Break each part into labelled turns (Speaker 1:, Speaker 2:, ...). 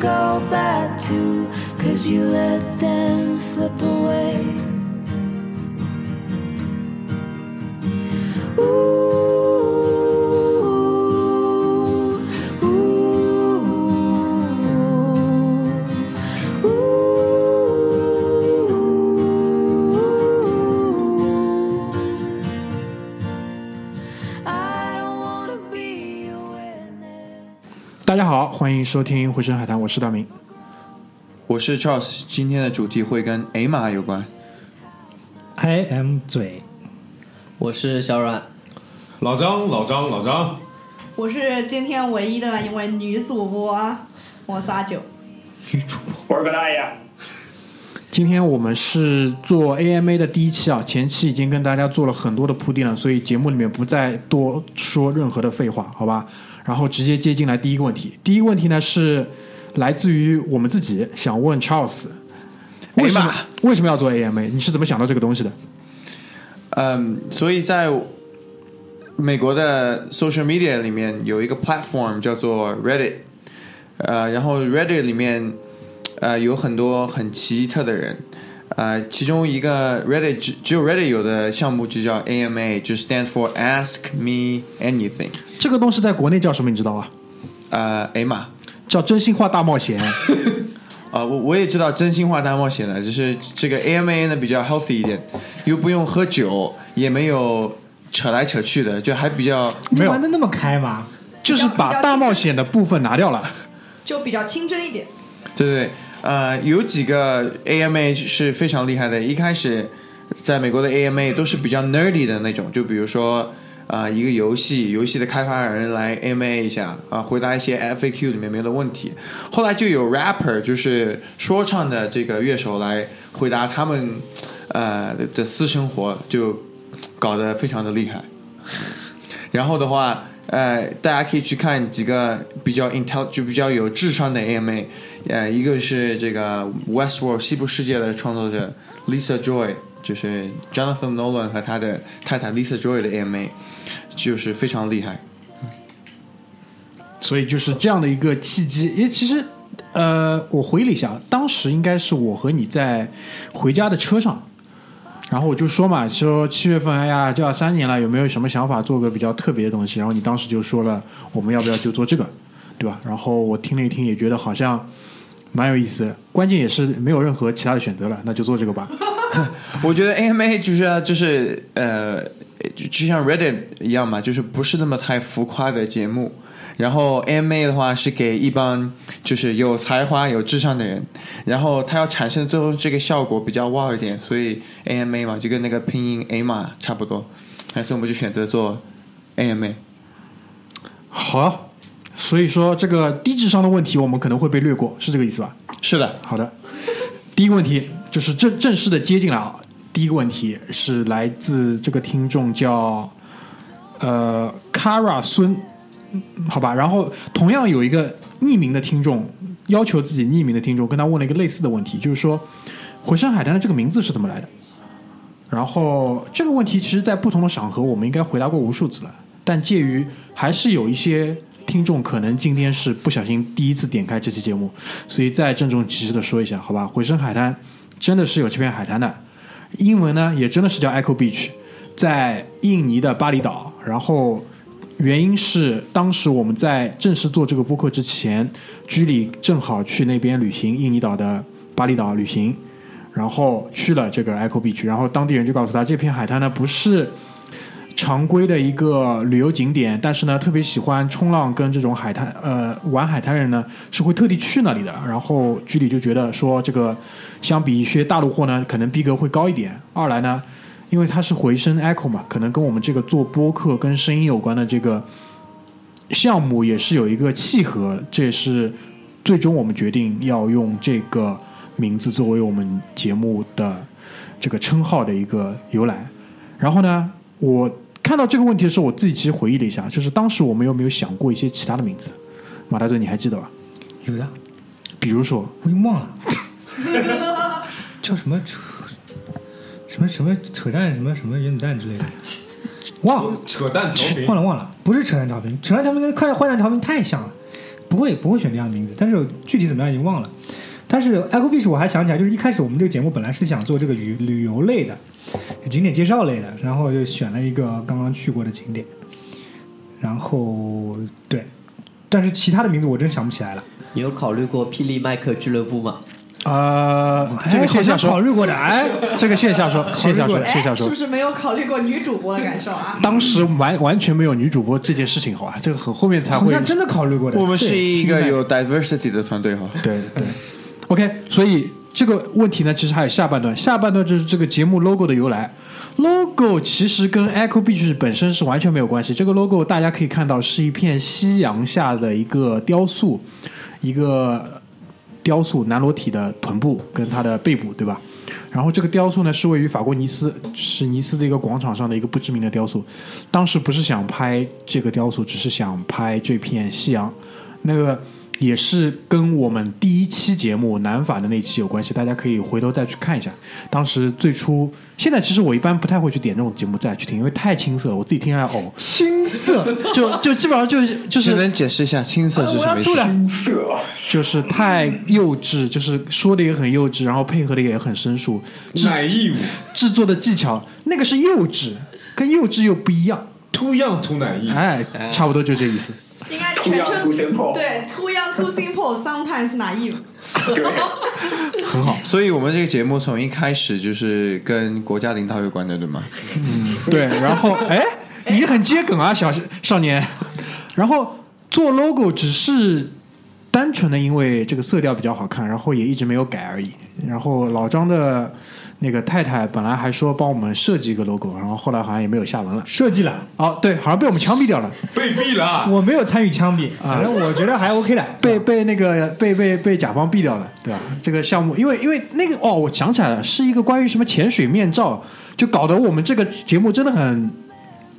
Speaker 1: go back to, cause you let
Speaker 2: 收听《回声海滩》，我是大明。
Speaker 3: 我是 Charles，今天的主题会跟 A 码有关。
Speaker 4: I am 嘴，
Speaker 5: 我是小阮，
Speaker 6: 老张，老张，老张，
Speaker 7: 我是今天唯一的一位女主播，我是阿九。
Speaker 2: 今天我们是做 AMA 的第一期啊，前期已经跟大家做了很多的铺垫了，所以节目里面不再多说任何的废话，好吧？然后直接接进来第一个问题。第一个问题呢是来自于我们自己，想问 Charles，为什么为什么要做 AMA？你是怎么想到这个东西的？
Speaker 3: 嗯，所以在美国的 social media 里面有一个 platform 叫做 Reddit，呃，然后 Reddit 里面呃有很多很奇特的人，呃，其中一个 Reddit 只只有 Reddit 有的项目就叫 AMA，就 stand for Ask Me Anything，
Speaker 2: 这个东西在国内叫什么？你知道啊？
Speaker 3: 呃，A 码。
Speaker 2: 叫真心话大冒险。
Speaker 3: 啊、我我也知道真心话大冒险了，就是这个 AMA 呢比较 healthy 一点，又不用喝酒，也没有扯来扯去的，就还比较
Speaker 2: 没有
Speaker 4: 玩的那么开嘛？
Speaker 2: 就是把大冒险的部分拿掉了。
Speaker 7: 就比较清真一点。
Speaker 3: 对对对，呃，有几个 AMA 是非常厉害的，一开始在美国的 AMA 都是比较 nerdy 的那种，就比如说。啊、一个游戏，游戏的开发人来 MA 一下啊、回答一些 FAQ 里面没有的问题。后来就有 rapper，就是说唱的这个乐手来回答他们呃的私生活，就搞得非常的厉害。然后的话，呃，大家可以去看几个比较 intel 就比较有智商的 MA，呃，一个是这个 Westworld 西部世界的创作者 Lisa Joy，就是 Jonathan Nolan 和他的太太 Lisa Joy 的 AMA，就是非常厉害。
Speaker 2: 所以就是这样的一个契机。因为其实，呃，我回忆了一下，当时应该是我和你在回家的车上，然后我就说嘛，说七月份，哎呀，就要三年了，有没有什么想法做个比较特别的东西？然后你当时就说了，我们要不要就做这个，对吧？然后我听了一听，也觉得好像蛮有意思。关键也是没有任何其他的选择了，那就做这个吧。
Speaker 3: 我觉得 AMA 就是就是呃，就就像 Reddit 一样嘛，就是不是那么太浮夸的节目。然后 AMA 的话是给一帮就是有才华、有智商的人，然后它要产生最后这个效果比较 wow 一点，所以 AMA 嘛就跟那个拼音 A 嘛差不多，所以我们就选择做 AMA。
Speaker 2: 好，所以说这个低智商的问题我们可能会被略过，是这个意思吧？
Speaker 3: 是的，
Speaker 2: 好的，第一个问题就是正正式的接进来啊。第一个问题是来自这个听众叫呃 Kara 孙，好吧。然后同样有一个匿名的听众要求自己匿名的听众跟他问了一个类似的问题，就是说回声海滩的这个名字是怎么来的？然后这个问题其实，在不同的场合我们应该回答过无数次了，但介于还是有一些听众可能今天是不小心第一次点开这期节目，所以再郑重其事的说一下，好吧？回声海滩真的是有这片海滩的，英文呢也真的是叫 Echo Beach，在印尼的巴厘岛。然后原因是当时我们在正式做这个播客之前，居里正好去那边旅行，印尼岛的巴厘岛旅行。然后去了这个 Echo Beach，然后当地人就告诉他，这片海滩呢不是常规的一个旅游景点，但是呢特别喜欢冲浪跟这种海滩呃玩海滩人呢是会特地去那里的。然后居里就觉得说，这个相比一些大陆货呢，可能逼格会高一点。二来呢，因为它是回声 Echo 嘛，可能跟我们这个做播客跟声音有关的这个项目也是有一个契合，这也是最终我们决定要用这个名字作为我们节目的这个称号的一个由来。然后呢，我看到这个问题的时候，我自己其实回忆了一下，就是当时我们有没有想过一些其他的名字？马大队，你还记得吧？
Speaker 4: 有的，
Speaker 2: 比如说，
Speaker 4: 我已经忘了，叫什么？扯什么什么？扯淡什么？什么？原子弹之类的，忘了。
Speaker 6: 扯淡调频。
Speaker 4: 忘了忘了，不是扯淡调频，扯淡调频跟快坏蛋调频太像了，不会不会选这样的名字，但是具体怎么样已经忘了。但是 Echo Beach 我还想起来，就是一开始我们这个节目本来是想做这个旅旅游类的，景点介绍类的，然后就选了一个刚刚去过的景点，然后对，但是其他的名字我真想不起来了。
Speaker 5: 你有考虑过霹雳麦克俱乐部吗？
Speaker 2: 呃，这个线下说，
Speaker 4: 考虑过的，哎，
Speaker 2: 这个线下说，线下说，
Speaker 7: 哎
Speaker 2: 线下，说
Speaker 7: 是不。是没有考虑过女主播的感受啊？
Speaker 2: 当时完完全没有女主播这件事情，好吧？这个很后面才会。
Speaker 4: 好像真的考虑过的。
Speaker 3: 我们是一个有 diversity 的团队哈。
Speaker 2: 对对，OK，所以这个问题呢，其实还有下半段，下半段就是这个节目 logo 的由来。logo 其实跟 Echo Beach 本身是完全没有关系。这个 logo 大家可以看到是一片夕阳下的一个雕塑，一个雕塑南裸体的臀部跟它的背部，对吧？然后这个雕塑呢是位于法国尼斯，是尼斯的一个广场上的一个不知名的雕塑。当时不是想拍这个雕塑，只是想拍这片夕阳。那个也是跟我们第一期节目南法的那期有关系，大家可以回头再去看一下。当时最初，现在其实我一般不太会去点这种节目再去听，因为太青涩了，我自己听下来呕，
Speaker 4: 青涩，
Speaker 2: 就就基本上就是就是
Speaker 3: 能解释一下青涩是什么意思？
Speaker 2: 青涩就是太幼稚，就是说的也很幼稚，然后配合的也很生疏，
Speaker 6: 奶义务
Speaker 2: 制作的技巧那个是幼稚，跟幼稚又不一样
Speaker 6: ，，too young too 奶义。
Speaker 2: 哎，差不多就这意思。
Speaker 8: Too young,
Speaker 7: 称
Speaker 8: too simple
Speaker 7: 对，too young too simple，sometimes naive。
Speaker 2: 很好，
Speaker 3: 所以我们这个节目从一开始就是跟国家领导有关的，对吗？
Speaker 2: 嗯对，然后哎，你很接梗啊，小少年。然后做 logo 只是单纯的因为这个色调比较好看，然后也一直没有改而已。然后老张的那个太太本来还说帮我们设计一个 logo，然后后来好像也没有下文了。
Speaker 4: 设计了，
Speaker 2: 哦，对，好像被我们枪毙掉了，
Speaker 6: 被毙了，
Speaker 4: 我没有参与枪毙，反正我觉得还 OK 的。
Speaker 2: 被被那个被被被甲方毙掉了，对吧？这个项目，因为因为那个哦，我想起来了，是一个关于什么潜水面罩，就搞得我们这个节目真的很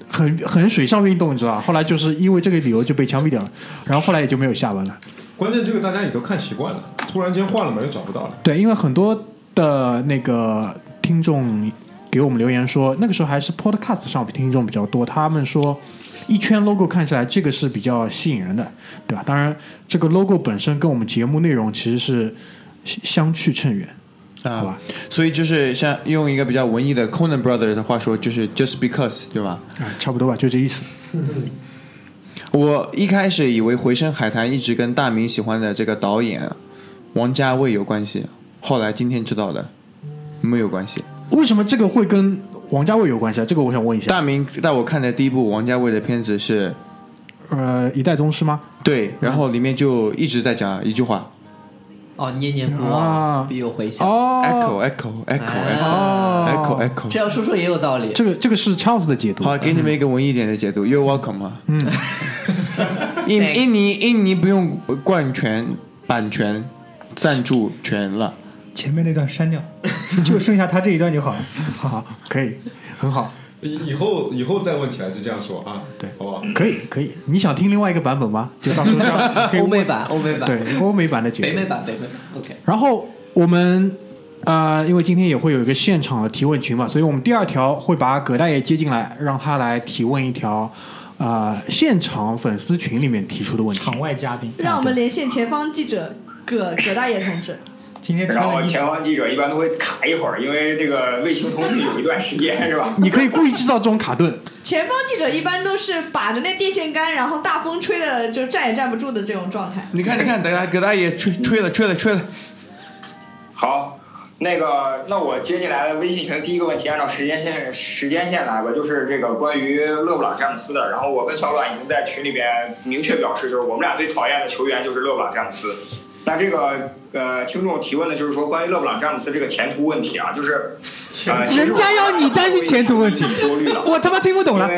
Speaker 2: 很很水上运动，你知道吧？后来就是因为这个理由就被枪毙掉了，然后后来也就没有下文了。
Speaker 6: 关键这个大家也都看习惯了，突然间换了嘛又找不到了。
Speaker 2: 对，因为很多的那个听众给我们留言说，那个时候还是 Podcast 上听众比较多，他们说一圈 logo 看起来这个是比较吸引人的，对吧？当然，这个 logo 本身跟我们节目内容其实是相去甚远，好
Speaker 3: 啊
Speaker 2: 吧，？
Speaker 3: 所以就是像用一个比较文艺的 Conan Brothers 的话说，就是 just because，对吧？
Speaker 2: 啊，差不多吧，就这意思。
Speaker 3: 我一开始以为《回声海滩》一直跟大明喜欢的这个导演王家卫有关系，后来今天知道的没有关系。
Speaker 2: 为什么这个会跟王家卫有关系啊？这个我想问一下。
Speaker 3: 大明带我看的第一部王家卫的片子是
Speaker 2: 呃，一代宗师吗？
Speaker 3: 对，然后里面就一直在讲一句话
Speaker 5: 哦，念念不
Speaker 2: 啊
Speaker 5: 忘，必有回响。
Speaker 2: 哦
Speaker 3: ，echo echo echo
Speaker 2: 哦
Speaker 3: echo echo
Speaker 5: 这
Speaker 3: echo。
Speaker 5: 这样说说也有道理。
Speaker 2: 这个这个是 Charles 的解读。
Speaker 3: 好，给你们一个文艺点的解读，You're welcome 啊。
Speaker 2: 嗯，
Speaker 3: 印印尼印尼不用冠权、版权、赞助权了。
Speaker 4: 前面那段删掉，就剩下他这一段就好了。
Speaker 2: 好 好，可以，很好，
Speaker 6: 以以后以后再问起来就这样说啊，
Speaker 2: 对
Speaker 6: 好不好？
Speaker 2: 可以可以。你想听另外一个版本吗？就到时候这样
Speaker 5: 欧美版，欧美版，
Speaker 2: 对欧美版的解读。
Speaker 5: 北美版，北美版。OK，
Speaker 2: 然后我们呃，因为今天也会有一个现场的提问群嘛，所以我们第二条会把葛大爷接进来，让他来提问一条啊、呃现场粉丝群里面提出的问题。
Speaker 4: 场外嘉宾，
Speaker 7: 让我们连线前方记者葛葛大爷同志。
Speaker 4: 今天
Speaker 8: 然后前方记者一般都会卡一会儿，因为这个卫星通讯有一段时间是吧？
Speaker 2: 你可以故意制造这种卡顿，
Speaker 7: 前方记者一般都是把着那电线杆，然后大风吹的就站也站不住的这种状态。
Speaker 3: 你看，你看，等下葛大爷吹吹了，吹了，吹了。
Speaker 8: 好，那个，那我接进来的微信群第一个问题，按照时间线时间线来吧，就是这个关于勒布朗詹姆斯的。然后我跟小阮已经在群里边明确表示，就是我们俩最讨厌的球员就是勒布朗詹姆斯。那这个呃，听众提问的就是说关于勒布朗詹姆斯这个前途问题啊，就是呃，
Speaker 4: 人家要你担心前途问题
Speaker 8: 我
Speaker 4: 他妈听不懂了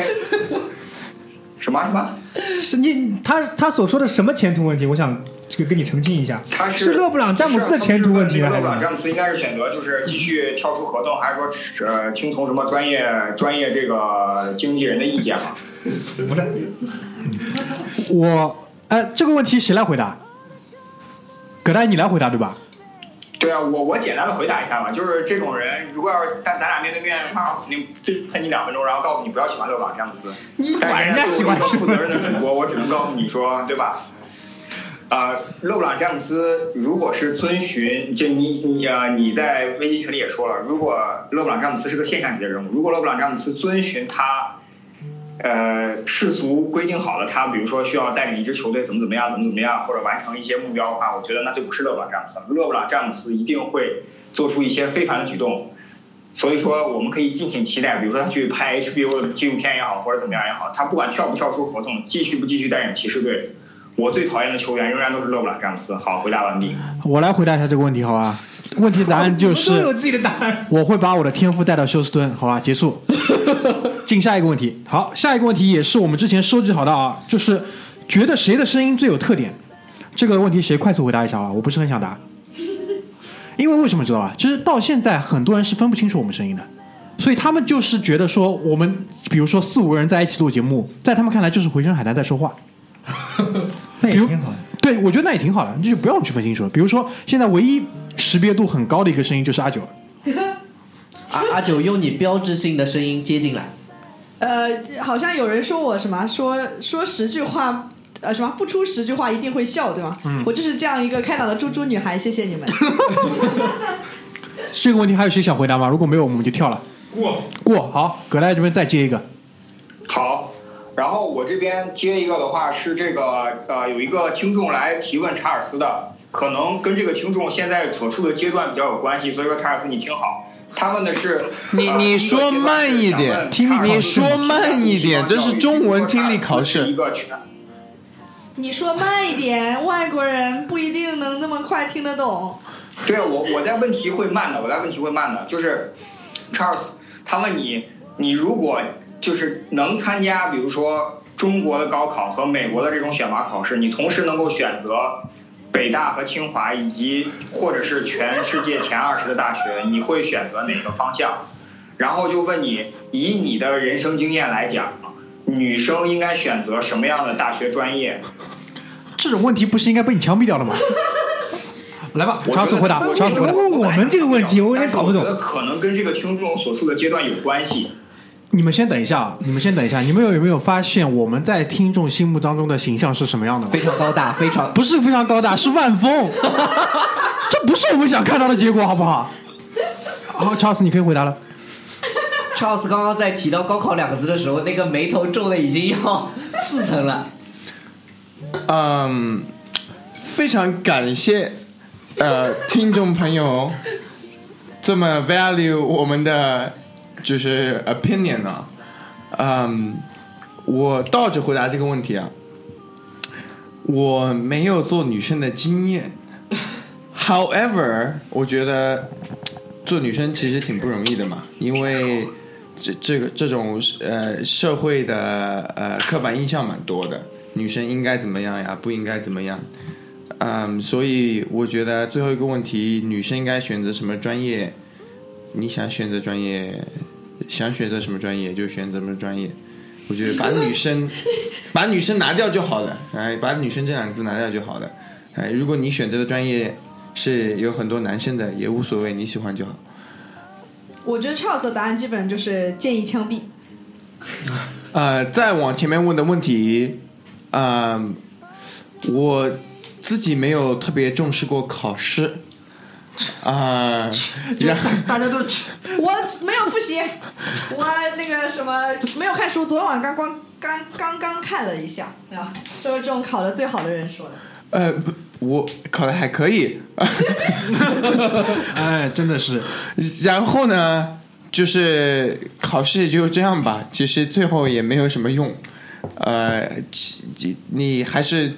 Speaker 8: 什么什么？
Speaker 4: 是你他他所说的什么前途问题？我想这个跟你澄清一下，
Speaker 8: 他
Speaker 4: 是勒布朗詹姆斯的前途问题呢，
Speaker 8: 勒布朗詹姆斯应该是选择就是继续跳出合同，还是说呃听从什么专业专业这个经纪人的意见嘛？
Speaker 4: 不是？
Speaker 2: 我呃，这个问题谁来回答？葛大爷，你来回答对吧？
Speaker 8: 对啊，我我简单的回答一下吧，就是这种人，如果要是但咱俩面对面，那我肯定对喷你两分钟，然后告诉你不要喜欢勒布朗詹姆斯。
Speaker 4: 你管人家喜欢
Speaker 8: 负责任的主播，我只能告诉你说，对吧？啊、勒布朗詹姆斯如果是遵循，就你你呃你在微信群里也说了，如果勒布朗詹姆斯是个现象级的人物，如果勒布朗詹姆斯遵循他呃世俗规定好了，他比如说需要带领一支球队怎么怎么样，怎么怎么样，或者完成一些目标的话，我觉得那就不是勒布朗詹姆斯。勒布朗詹姆斯一定会做出一些非凡的举动。所以说，我们可以敬请期待，比如说他去拍 HBO 的纪录片也好，或者怎么样也好，他不管跳不跳出合同，继续不继续带领骑士队，我最讨厌的球员仍然都是勒布朗詹姆斯。好，回答完毕。
Speaker 2: 我来回答一下这个问题，好吧？问题答案就
Speaker 4: 是我都有
Speaker 2: 是
Speaker 4: 自己的答案。
Speaker 2: 我会把我的天赋带到休斯敦，好吧？结束。进下一个问题。好，下一个问题也是我们之前收集好的啊，就是觉得谁的声音最有特点？这个问题谁快速回答一下啊？我不是很想答，因为为什么知道吧？其实到现在很多人是分不清楚我们声音的，所以他们就是觉得说我们，比如说四五个人在一起录节目，在他们看来就是回声海南在说话。
Speaker 4: 那也挺好的。
Speaker 2: 对，我觉得那也挺好的，就不要去分清楚了。比如说，现在唯一识别度很高的一个声音就是阿九，
Speaker 5: 阿阿九用你标志性的声音接进来，
Speaker 7: 呃，好像有人说我什么说说十句话，呃，什么不出十句话一定会笑，对吗？我就是这样一个开朗的猪猪女孩，谢谢你们。
Speaker 2: 这个问题还有谁想回答吗？如果没有，我们就跳了。
Speaker 6: 过
Speaker 2: 过好，葛大爷这边再接一个。
Speaker 8: 好，然后我这边接一个的话是这个呃，有一个听众来提问查尔斯的，可能跟这个听众现在所处的阶段比较有关系，所以说查尔斯你听好，他问的是
Speaker 3: 你
Speaker 8: 呃
Speaker 3: 你说慢一点
Speaker 8: 第一个阶段是想问
Speaker 3: 你说慢一点
Speaker 8: 查尔斯
Speaker 3: 这是中文听力考试。
Speaker 8: 是一个全
Speaker 7: 你说慢一点，外国人不一定能那么快听得懂。
Speaker 8: 对我我在问题会慢的，我在问题会慢的，就是，Charles，他问你，你如果就是能参加，比如说中国的高考和美国的这种选拔考试，你同时能够选择北大和清华，以及或者是全世界前二十的大学，你会选择哪个方向？然后就问你，以你的人生经验来讲，女生应该选择什么样的大学专业？
Speaker 2: 这种问题不是应该被你枪毙掉了吗？来吧，
Speaker 8: 我
Speaker 2: 查尔斯回答，
Speaker 4: 为
Speaker 2: 查尔斯回答。
Speaker 4: 什么问我们这个问题？我有点搞不懂
Speaker 8: 但。是我觉得可能跟这个听众所处的阶段有关系。
Speaker 2: 你们先等一下啊，你们先等一下。你们有没有发现我们在听众心目当中的形象是什么样的
Speaker 5: 非？常高大，非常
Speaker 2: 不是非常高大，是万峰。这不是我们想看到的结果，好不好？好，查尔斯，你可以回答了。
Speaker 5: Charles 刚刚在提到高考两个字的时候，那个眉头皱的已经要四层了。
Speaker 3: 嗯，非常感谢呃听众朋友这么 value 我们的就是 opinion 啊，嗯，我倒着回答这个问题啊，我没有做女生的经验，however，我觉得做女生其实挺不容易的嘛，因为这这个这种呃社会的呃刻板印象蛮多的，女生应该怎么样呀，不应该怎么样，嗯，所以我觉得最后一个问题，女生应该选择什么专业？你想选择专业，想选择什么专业就选择什么专业。我觉得把女生把女生拿掉就好了，哎，把女生这两个字拿掉就好了，哎，如果你选择的专业是有很多男生的，也无所谓，你喜欢就好。
Speaker 7: 我觉得 Charles 的答案基本上就是建议枪毙。
Speaker 3: 呃，再往前面问的问题，呃，我自己没有特别重视过考试，啊、然
Speaker 2: 大家都
Speaker 7: 我没有复习，我那个什么没有看书，昨天晚上刚刚刚刚刚看了一下，啊，就是这种考的最好的人说的。
Speaker 3: 呃，我考的还可以，
Speaker 2: 哎，真的是。
Speaker 3: 然后呢，就是考试也就这样吧，其实最后也没有什么用，呃，其其你还是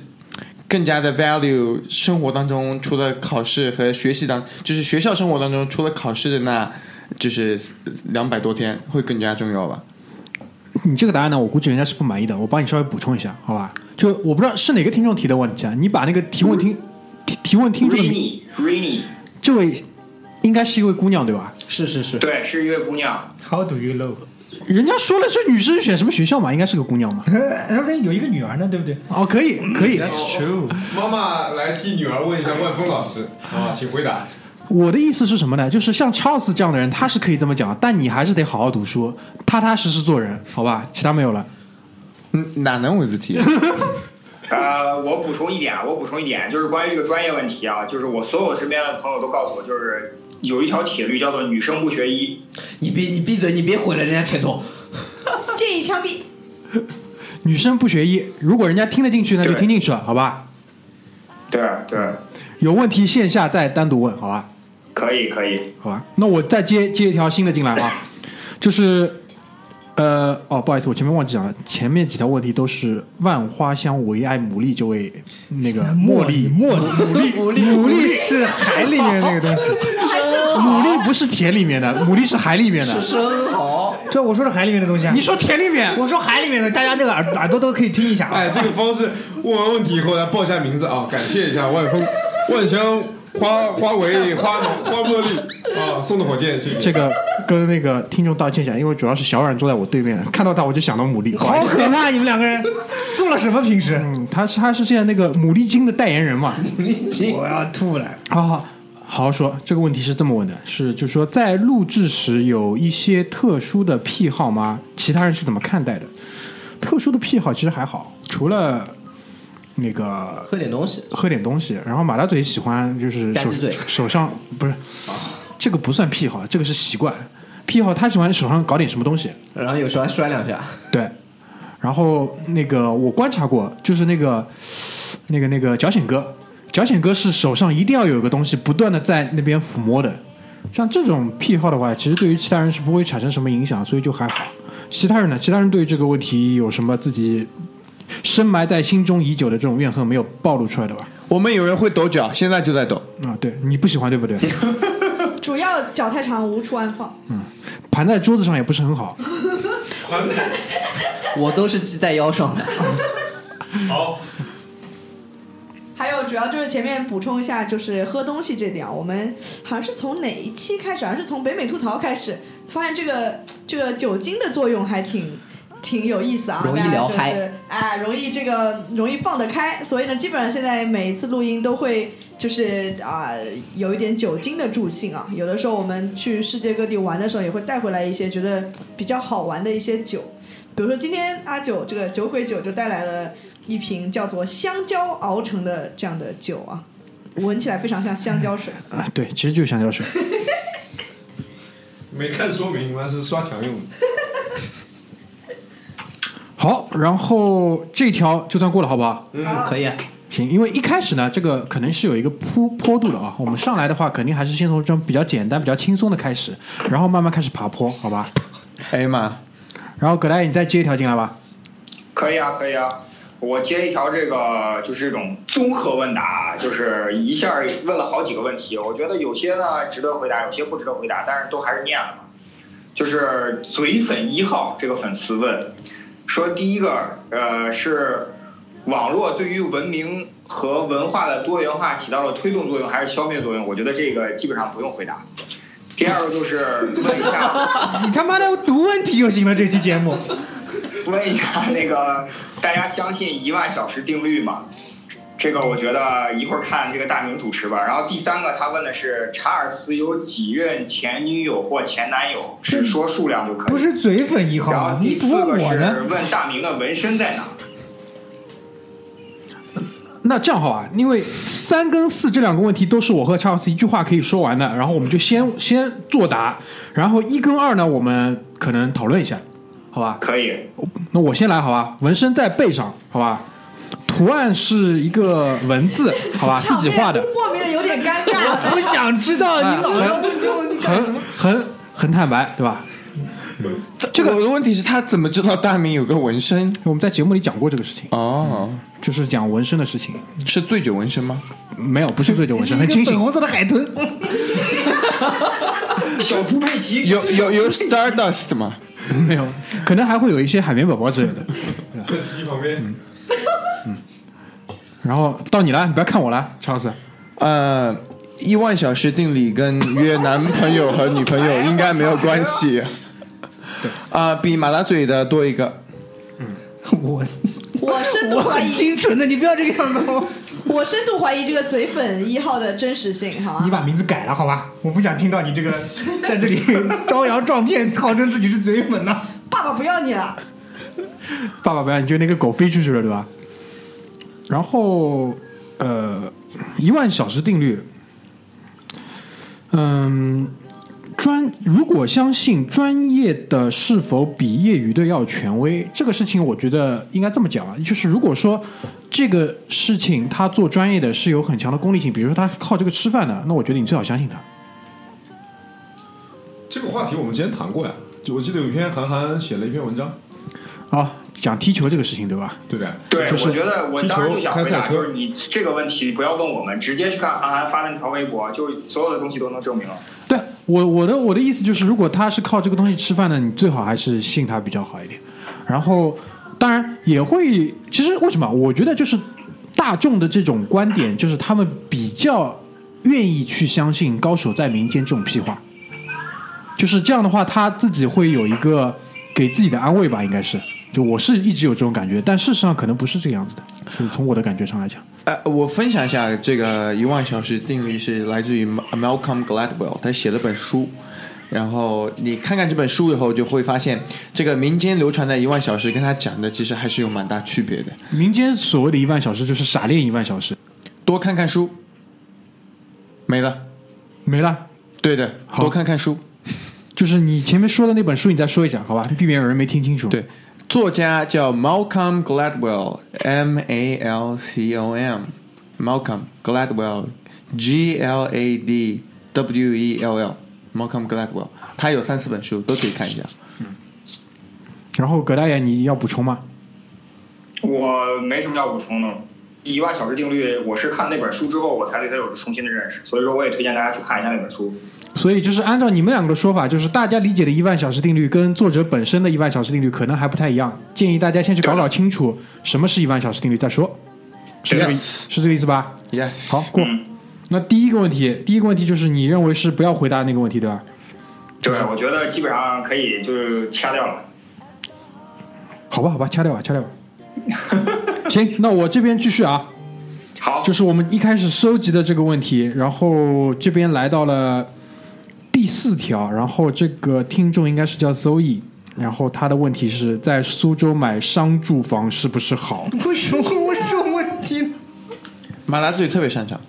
Speaker 3: 更加的 value 生活当中除了考试和学习当，就是学校生活当中除了考试的那，就是两百多天会更加重要吧。
Speaker 2: 你这个答案呢，我估计人家是不满意的。我帮你稍微补充一下，好吧？就我不知道是哪个听众提的问题啊，你把那个提问听提问听众的名
Speaker 8: ，Rainy，Rainy，
Speaker 2: 这位应该是一位姑娘对吧？
Speaker 5: 是是是，
Speaker 8: 对，是一位姑娘。
Speaker 4: How do you know？
Speaker 2: 人家说了是女生选什么学校嘛，应该是个姑娘嘛。
Speaker 4: 然后有一个女儿呢，对不对？
Speaker 2: 哦，可以可以。
Speaker 3: That's true。
Speaker 6: 妈妈来替女儿问一下万峰老师啊，请回答。
Speaker 2: 我的意思是什么呢？就是像 Charles 这样的人，他是可以这么讲，但你还是得好好读书，踏踏实实做人，好吧？其他没有了。
Speaker 3: 嗯，哪能我的题？
Speaker 8: 呃，我补充一点，我补充一点，就是关于这个专业问题啊，就是我所有身边的朋友都告诉我，就是有一条铁律叫做女生不学医。
Speaker 5: 你别你闭嘴，你别毁了人家前途。
Speaker 7: 建议枪毙。
Speaker 2: 女生不学医，如果人家听得进去，那就听进去了，好吧？
Speaker 8: 对对，
Speaker 2: 有问题线下再单独问，好吧？
Speaker 8: 可以可以。
Speaker 2: 好吧，那我再接接一条新的进来啊，就是，呃，哦，不好意思，我前面忘记讲了，前面几条问题都是万花香唯爱牡蛎这位那个茉莉，
Speaker 4: 茉莉，牡蛎，牡蛎，牡蛎是海里面那个东西。
Speaker 2: 牡蛎不是田里面的，牡蛎是海里面的。
Speaker 5: 是生蚝，
Speaker 4: 这我说是海里面的东西啊。
Speaker 2: 你说田里面，
Speaker 4: 我说海里面的，大家那个耳耳朵都可以听一下。
Speaker 6: 哎，这个方式问完问题以后来报一下名字啊，感谢一下万峰、万香、花花维、花花茉莉啊，送的火箭，谢谢。
Speaker 2: 这个跟那个听众道歉一下，因为主要是小冉坐在我对面，看到他我就想到牡蛎，好。
Speaker 4: 可怕！你们两个人做了什么？平时
Speaker 2: 嗯，他是他是现在那个牡蛎精的代言人嘛？
Speaker 4: 牡蛎精我要吐了。
Speaker 2: 好好好好说，这个问题是这么问的，是就是说在录制时有一些特殊的癖好吗？其他人是怎么看待的？特殊的癖好其实还好，除了那个
Speaker 5: 喝点东西，
Speaker 2: 喝点东西，然后马大嘴喜欢就是手
Speaker 5: 吧唧嘴
Speaker 2: 手上不是，这个不算癖好，这个是习惯。癖好他喜欢手上搞点什么东西，
Speaker 5: 然后有时候还摔两下。
Speaker 2: 对。然后那个我观察过，就是那个那个那个脚显哥，脚浅哥是手上一定要有一个东西不断的在那边抚摸的。像这种癖好的话，其实对于其他人是不会产生什么影响，所以就还好。其他人呢？其他人对于这个问题有什么自己深埋在心中已久的这种怨恨没有暴露出来的吧？
Speaker 3: 我们有人会抖脚，现在就在抖。
Speaker 2: 啊，对你不喜欢对不对？
Speaker 7: 主要脚太长，无处安放。
Speaker 2: 嗯盘在桌子上也不是很好。
Speaker 5: 我都是系在腰上的。
Speaker 6: 好，
Speaker 7: 还有主要就是前面补充一下，就是喝东西这点啊，我们好像是从哪一期开始，好像是从北美吐槽开始，发现这个这个酒精的作用还挺。挺有意思啊，
Speaker 5: 容易
Speaker 7: 大家就是
Speaker 5: 聊嗨
Speaker 7: 哎，容易这个容易放得开，所以呢，基本上现在每一次录音都会就是啊、有一点酒精的助兴啊。有的时候我们去世界各地玩的时候，也会带回来一些觉得比较好玩的一些酒，比如说今天阿九这个酒鬼酒就带来了一瓶叫做香蕉熬成的这样的酒啊，闻起来非常像香蕉水。
Speaker 2: 啊，对，其实就是香蕉水。
Speaker 6: 没看说明，那是刷墙用的。
Speaker 2: 好，然后这条就算过了，好不好？
Speaker 5: 嗯可以啊，
Speaker 2: 行，因为一开始呢，这个可能是有一个坡坡度的啊。我们上来的话，肯定还是先从这种比较简单、比较轻松的开始，然后慢慢开始爬坡，好吧？
Speaker 3: 哎呀妈，
Speaker 2: 然后葛大爷，你再接一条进来吧。
Speaker 8: 可以啊，可以啊。我接一条这个就是这种综合问答，就是一下问了好几个问题，我觉得有些呢值得回答，有些不值得回答，但是都还是念了嘛。就是嘴粉一号这个粉丝问说，第一个呃是网络对于文明和文化的多元化起到了推动作用还是消灭作用？我觉得这个基本上不用回答。第二个就是问一下。
Speaker 4: 你他妈的读问题就行了，这期节目。
Speaker 8: 问一下那个，大家相信一万小时定律吗？这个我觉得一会儿看这个大明主持吧。然后第三个，他问的是查尔斯有几任前女友或前男友，只说数量就可以。
Speaker 4: 不是嘴粉一号
Speaker 8: 然
Speaker 4: 吗？你不
Speaker 8: 后第四个是
Speaker 4: 问我呢？
Speaker 8: 问大明的纹身在哪？
Speaker 2: 那这样好吧，因为三跟四这两个问题都是我和查尔斯一句话可以说完的，然后我们就先先作答，然后一跟二呢，我们可能讨论一下，好吧？
Speaker 8: 可以，
Speaker 2: 那我先来，好吧？纹身在背上，好吧？图案是一个文字，好吧？自己画的，
Speaker 7: 莫名的有点尴尬。
Speaker 4: 我想知道你老要问这个问题干什
Speaker 2: 很
Speaker 4: 么？
Speaker 2: 很很坦白，对吧？
Speaker 3: 这个我的问题是他怎么知道大明有个纹身？
Speaker 2: 我们在节目里讲过这个事情，
Speaker 3: 哦，
Speaker 2: 就是讲纹身的事情。
Speaker 3: 是醉酒纹身吗？
Speaker 2: 没有，不是醉酒纹身，很清醒。
Speaker 4: 一个粉红色的海豚，
Speaker 8: 小猪佩奇
Speaker 3: 有有有 Stardust 吗？
Speaker 2: 没有，可能还会有一些海绵宝宝之类的。
Speaker 6: 在机器旁边，
Speaker 2: 然后到你了，你不要看我了，查老师。
Speaker 3: 呃，一万小时定理跟约男朋友和女朋友应该没有关系。对。啊、比马大嘴的多一个。
Speaker 4: 我
Speaker 7: 我是
Speaker 4: 我很清纯的，你不要这个样子哦。
Speaker 7: 我深度怀疑这个嘴粉一号的真实性，好吗？
Speaker 4: 你把名字改了好吧？我不想听到你这个在这里招摇撞骗，号称自己是嘴粉呢。
Speaker 7: 爸爸不要你了，
Speaker 2: 爸爸不要，你就那个狗飞出去了，对吧？然后，呃，一万小时定律，嗯，专如果相信专业的是否比业余的要权威，这个事情我觉得应该这么讲啊，就是如果说这个事情他做专业的是有很强的功利性，比如说他靠这个吃饭的，那我觉得你最好相信他。
Speaker 6: 这个话题我们之前谈过呀，就我记得有一篇韩寒写了一篇文章，
Speaker 2: 啊，讲踢球这个事情，对吧？
Speaker 6: 对不对？
Speaker 8: 对，
Speaker 2: 就是
Speaker 8: 我觉得我
Speaker 6: 踢
Speaker 8: 当时
Speaker 6: 球
Speaker 8: 就想回答，
Speaker 6: 开赛车
Speaker 8: 就是你这个问题不要问我们，直接去看韩寒发的那条微博，就所有的东西都能证明。
Speaker 2: 对我我的我的意思就是，如果他是靠这个东西吃饭的，你最好还是信他比较好一点。然后，当然也会，其实为什么？我觉得就是大众的这种观点，就是他们比较愿意去相信高手在民间这种屁话。就是这样的话，他自己会有一个给自己的安慰吧，应该是。就我是一直有这种感觉，但事实上可能不是这个样子的。是从我的感觉上来讲，
Speaker 3: 呃，我分享一下这个一万小时定律是来自于 Malcolm Gladwell，他写了本书。然后你看看这本书以后，就会发现这个民间流传的一万小时跟他讲的其实还是有蛮大区别的。
Speaker 2: 民间所谓的一万小时就是傻练一万小时，
Speaker 3: 多看看书，没了。
Speaker 2: 没了。
Speaker 3: 对的，
Speaker 2: 好
Speaker 3: 多看看书。
Speaker 2: 就是你前面说的那本书，你再说一下，好吧？避免有人没听清楚。
Speaker 3: 对，作家叫 Malcolm Gladwell，M A L C O M，Malcolm Gladwell，G L A D W E L L L，Malcolm Gladwell，他有三四本书都可以看一下。
Speaker 2: 嗯然后葛大爷，你要补充吗？
Speaker 8: 我没什么要补充的。一万小时定律，我是看那本书之后，我才对它有了重新的认识，所以说我也推荐大家去看一下那本书。
Speaker 2: 所以就是按照你们两个的说法，就是大家理解的一万小时定律跟作者本身的一万小时定律可能还不太一样。建议大家先去搞搞清楚什么是一万小时定律再说，是这个
Speaker 3: Yes
Speaker 2: 是这个意思吧
Speaker 3: ？Yes，
Speaker 2: 好，过。那第一个问题，第一个问题就是你认为是不要回答那个问题，对吧？
Speaker 8: 对，我觉得基本上可以就是掐掉了。
Speaker 2: 好吧，好吧，掐掉吧，掐掉吧。行，那我这边继续啊。
Speaker 8: 好，
Speaker 2: 就是我们一开始收集的这个问题，然后这边来到了第四条，然后这个听众应该是叫 Zoe，然后他的问题是在苏州买商住房是不是好？
Speaker 4: 为什么会问这种问题呢？
Speaker 3: 马达嘴特别擅长。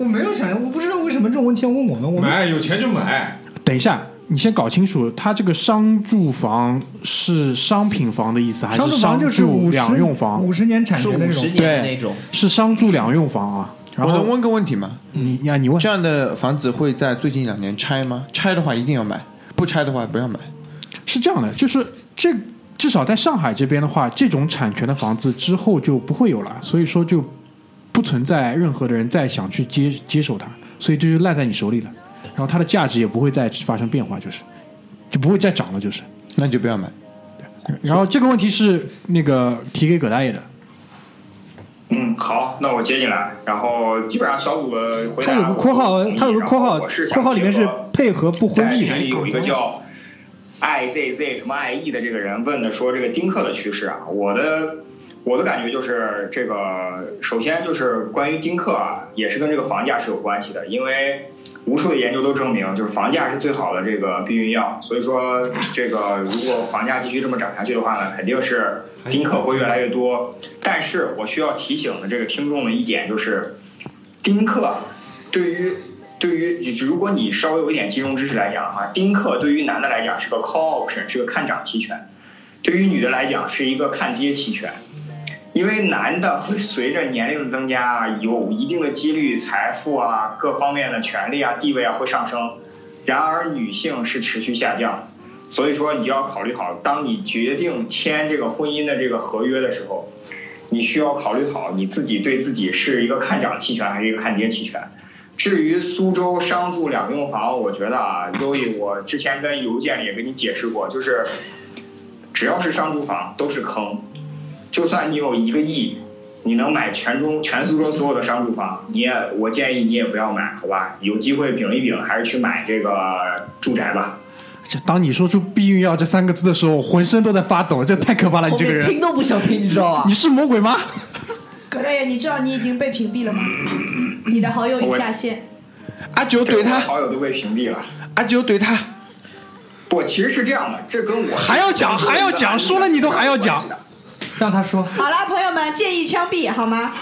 Speaker 4: 我没有想，我不知道为什么这种问题要问我们。我们
Speaker 6: 买有钱就买，
Speaker 2: 等一下，你先搞清楚，他这个商住房是商品房的意思，还
Speaker 4: 商
Speaker 2: 是
Speaker 4: 住房就是
Speaker 2: 住两用房？
Speaker 4: 五十年产
Speaker 5: 是
Speaker 4: 权的那种。
Speaker 5: 五十年的那种，
Speaker 2: 是商住两用房啊。然
Speaker 3: 我能问个问题吗？
Speaker 2: 你呀，你问
Speaker 3: 这样的房子会在最近两年拆吗？拆的话一定要买，不拆的话不要买。
Speaker 2: 是这样的，就是这至少在上海这边的话，这种产权的房子之后就不会有了，所以说就不存在任何的人再想去接接手它，所以这就烂在你手里了，然后它的价值也不会再发生变化，就是就不会再涨了，就是。
Speaker 3: 那你就不要买。
Speaker 2: 然后这个问题是那个提给葛大爷的，
Speaker 8: 嗯，好，那我接进来。然后基本上小组的回答，
Speaker 4: 它有个括号
Speaker 8: 我同，意
Speaker 4: 它有个括号，括号里面是配合不婚
Speaker 8: 在
Speaker 4: 姻。
Speaker 8: 群里有一个叫 i z z 什么 i e 的这个人问的说这个丁克的趋势啊，我的我的感觉就是这个，首先就是关于丁克啊，也是跟这个房价是有关系的，因为无数的研究都证明，就是房价是最好的这个避孕药，所以说这个如果房价继续这么涨下去的话呢，肯定是丁克会越来越多。但是我需要提醒的这个听众的一点就是，丁克对于对于如果你稍微有一点金融知识来讲的话，丁克对于男的来讲是个 call option，是个看涨期权；对于女的来讲是一个看跌期权。因为男的会随着年龄的增加，有一定的几率财富啊、各方面的权利啊、地位啊会上升，然而女性是持续下降。所以说，你就要考虑好，当你决定签这个婚姻的这个合约的时候，你需要考虑好你自己对自己是一个看涨期权还是一个看跌期权。至于苏州商住两用房，我觉得啊，周易，我之前跟邮件里也跟你解释过，就是只要是商住房都是坑，就算你有一个亿，你能买全中全苏州所有的商住房，你也我建议你也不要买，好吧？有机会饼一饼，还是去买这个住宅吧。
Speaker 2: 这当你说出避孕药这三个字的时候，我浑身都在发抖，这太可怕了！你这个人，
Speaker 5: 面听都不想听，你知道吧
Speaker 2: 你？是魔鬼吗？
Speaker 7: 葛大爷，你知道你已经被屏蔽了吗？你的好友已下线。
Speaker 3: 阿九怼他，
Speaker 8: 好友都被屏蔽了。
Speaker 3: 阿九怼他，
Speaker 8: 不，其实是这样的，这跟我
Speaker 2: 还要讲还要讲说了你都还要讲。
Speaker 4: 让他说。
Speaker 7: 好了，朋友们，建议枪毙好吗？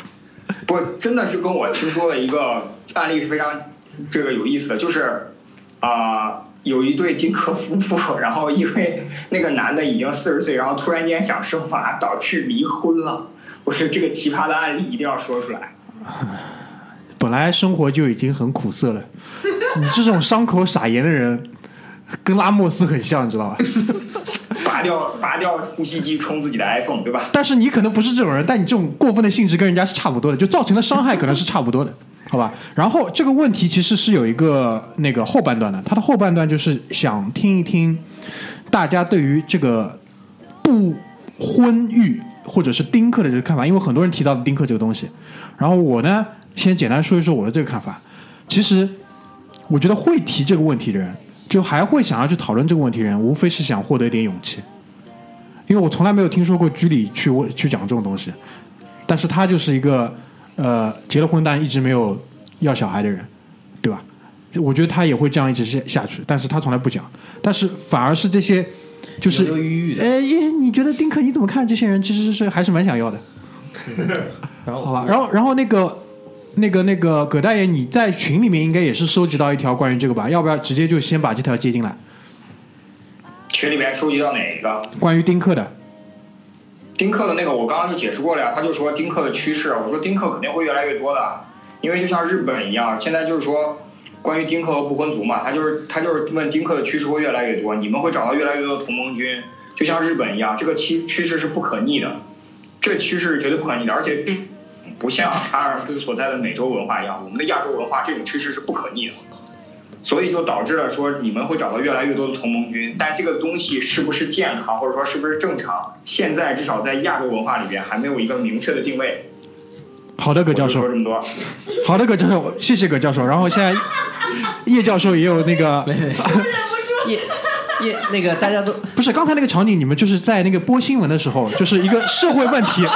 Speaker 8: 不，真的是跟我听说的一个 案例是非常这个有意思的，就是啊、有一对丁克夫妇，然后因为那个男的已经四十岁，然后突然间想生娃，导致离婚了。我说这个奇葩的案例一定要说出来。
Speaker 2: 本来生活就已经很苦涩了，你这种伤口撒盐的人，跟拉莫斯很像，你知道吧？
Speaker 8: 拔掉拔掉呼吸机充自己的 iPhone，对吧？
Speaker 2: 但是你可能不是这种人，但你这种过分的性质跟人家是差不多的，就造成的伤害可能是差不多的，好吧？然后这个问题其实是有一个那个后半段的，它的后半段就是想听一听大家对于这个不婚育或者是丁克的这个看法，因为很多人提到了丁克这个东西。然后我呢，先简单说一说我的这个看法。其实我觉得会提这个问题的人，就还会想要去讨论这个问题的人，无非是想获得一点勇气。因为我从来没有听说过居里去问去讲这种东西，但是他就是一个呃结了婚但一直没有要小孩的人，对吧？我觉得他也会这样一直下下去，但是他从来不讲，但是反而是这些就是
Speaker 5: 犹犹豫豫的
Speaker 2: 呃，耶你觉得丁克你怎么看？这些人其实是还是蛮想要的，
Speaker 5: 然后
Speaker 2: 好吧？然后然后那个那个那个葛大爷，你在群里面应该也是收集到一条关于这个吧？要不要直接就先把这条接进来？
Speaker 8: 群里面收集到哪一个？
Speaker 2: 关于丁克的，
Speaker 8: 丁克的那个我刚刚就解释过了呀，他就说丁克的趋势，我说丁克肯定会越来越多的，因为就像日本一样，现在就是说关于丁克和不婚族嘛，他就是他就是问丁克的趋势会越来越多，你们会找到越来越多的同盟军，就像日本一样，这个趋趋势是不可逆的，这趋势是绝对不可逆的，而且并不像阿尔斯所在的美洲文化一样，我们的亚洲文化这种趋势是不可逆的。所以就导致了说你们会找到越来越多的同盟军，但这个东西是不是健康，或者说是不是正常，现在至少在亚洲文化里边还没有一个明确的定位。
Speaker 2: 好的，葛教授
Speaker 8: 说，这么多。
Speaker 2: 好的，葛教授，谢谢葛教授。然后现在叶教授也有那个，
Speaker 5: 也也那个大家都
Speaker 2: 不是刚才那个场景，你们就是在那个播新闻的时候，就是一个社会问题，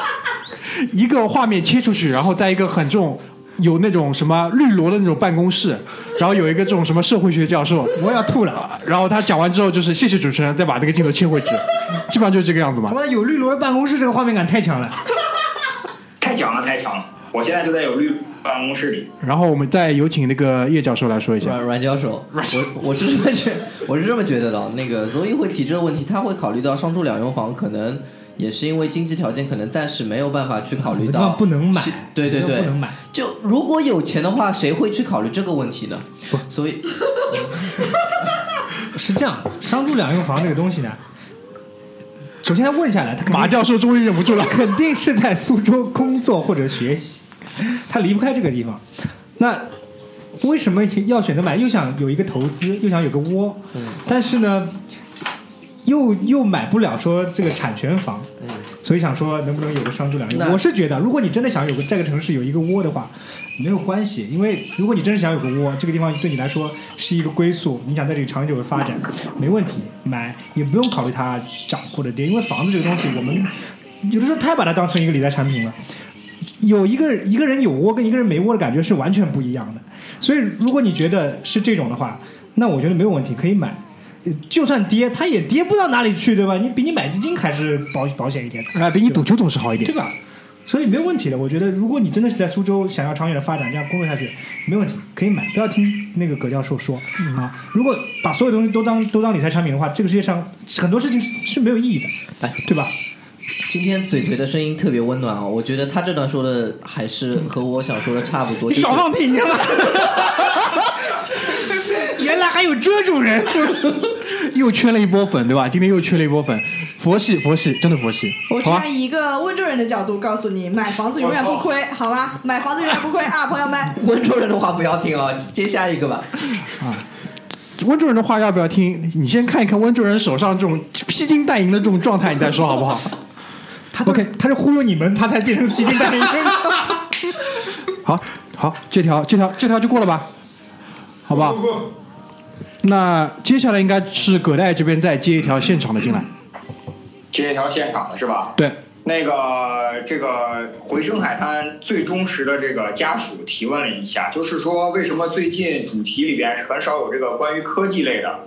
Speaker 2: 一个画面切出去，然后在一个很这种有那种什么绿萝的那种办公室，然后有一个这种什么社会学教授，
Speaker 4: 我要吐了。
Speaker 2: 然后他讲完之后就是谢谢主持人，再把那个镜头切回去，基本上就是这个样子嘛
Speaker 4: 他。妈有绿萝的办公室，这个画面感太强了。
Speaker 8: 太强了，太强了！我现在就在有绿办公室里。
Speaker 2: 然后我们再有请那个叶教授来说一下。
Speaker 5: 阮阮教授，我我是这么觉，我是这么觉得的。那个所以会提这个问题，他会考虑到商住两用房，可能也是因为经济条件可能暂时没有办法去考虑到
Speaker 4: 不能买
Speaker 5: 对对对，
Speaker 4: 不能买。
Speaker 5: 就如果有钱的话，谁会去考虑这个问题呢？所以
Speaker 4: 是这样，商住两用房这个东西呢，首先问下来，他
Speaker 2: 马教授终于忍不住了。
Speaker 4: 肯定是在苏州工作或者学习，他离不开这个地方。那为什么要选择买？又想有一个投资，又想有个窝，但是呢，又又买不了说这个产权房，所以想说能不能有个商住两用？我是觉得，如果你真的想有个这个城市有一个窝的话，没有关系，因为如果你真是想有个窝，这个地方对你来说是一个归宿，你想在这里长久的发展，没问题，买也不用考虑它涨或者跌，因为房子这个东西，我们有的时候太把它当成一个理财产品了。有一个一个人有窝跟一个人没窝的感觉是完全不一样的，所以如果你觉得是这种的话，那我觉得没有问题，可以买。呃就算跌，它也跌不到哪里去，对吧？你比你买基金还是保保险一点的。
Speaker 2: 哎，比你赌球总是好一点。
Speaker 4: 对吧？所以没有问题的。我觉得，如果你真的是在苏州想要长远的发展，这样工作下去，没问题，可以买。不要听那个葛教授说、啊。如果把所有东西都当都当理财产品的话，这个世界上很多事情是是没有意义的，
Speaker 5: 哎，
Speaker 4: 对吧？
Speaker 5: 今天嘴嘴的声音特别温暖啊，我觉得他这段说的还是和我想说的差不多。
Speaker 4: 你
Speaker 5: 就是
Speaker 4: 少放屁，你他妈！有这种人，
Speaker 2: 又圈了一波粉，对吧？今天又圈了一波粉，佛系佛系，真的佛系，
Speaker 7: 我只想？以一个温州人的角度告诉你，买房子永远不亏，好吗？买房子永远不亏啊，朋友们。
Speaker 5: 温州人的话不要听啊，接下一个吧。
Speaker 2: 啊温州人的话要不要听？你先看一看温州人手上这种披金戴银的这种状态，你再说好不好？
Speaker 4: 他都
Speaker 2: OK
Speaker 4: 他是忽悠你们，他才变成披金戴银。
Speaker 2: 好，好，这条这条这条就过了吧，好不好？
Speaker 6: 过过
Speaker 2: 那接下来应该是葛代这边再接一条现场的进来。
Speaker 8: 接一条现场的是吧？
Speaker 2: 对，
Speaker 8: 那个这个回声海滩最忠实的这个家属提问了一下，就是说为什么最近主题里边很少有这个关于科技类的，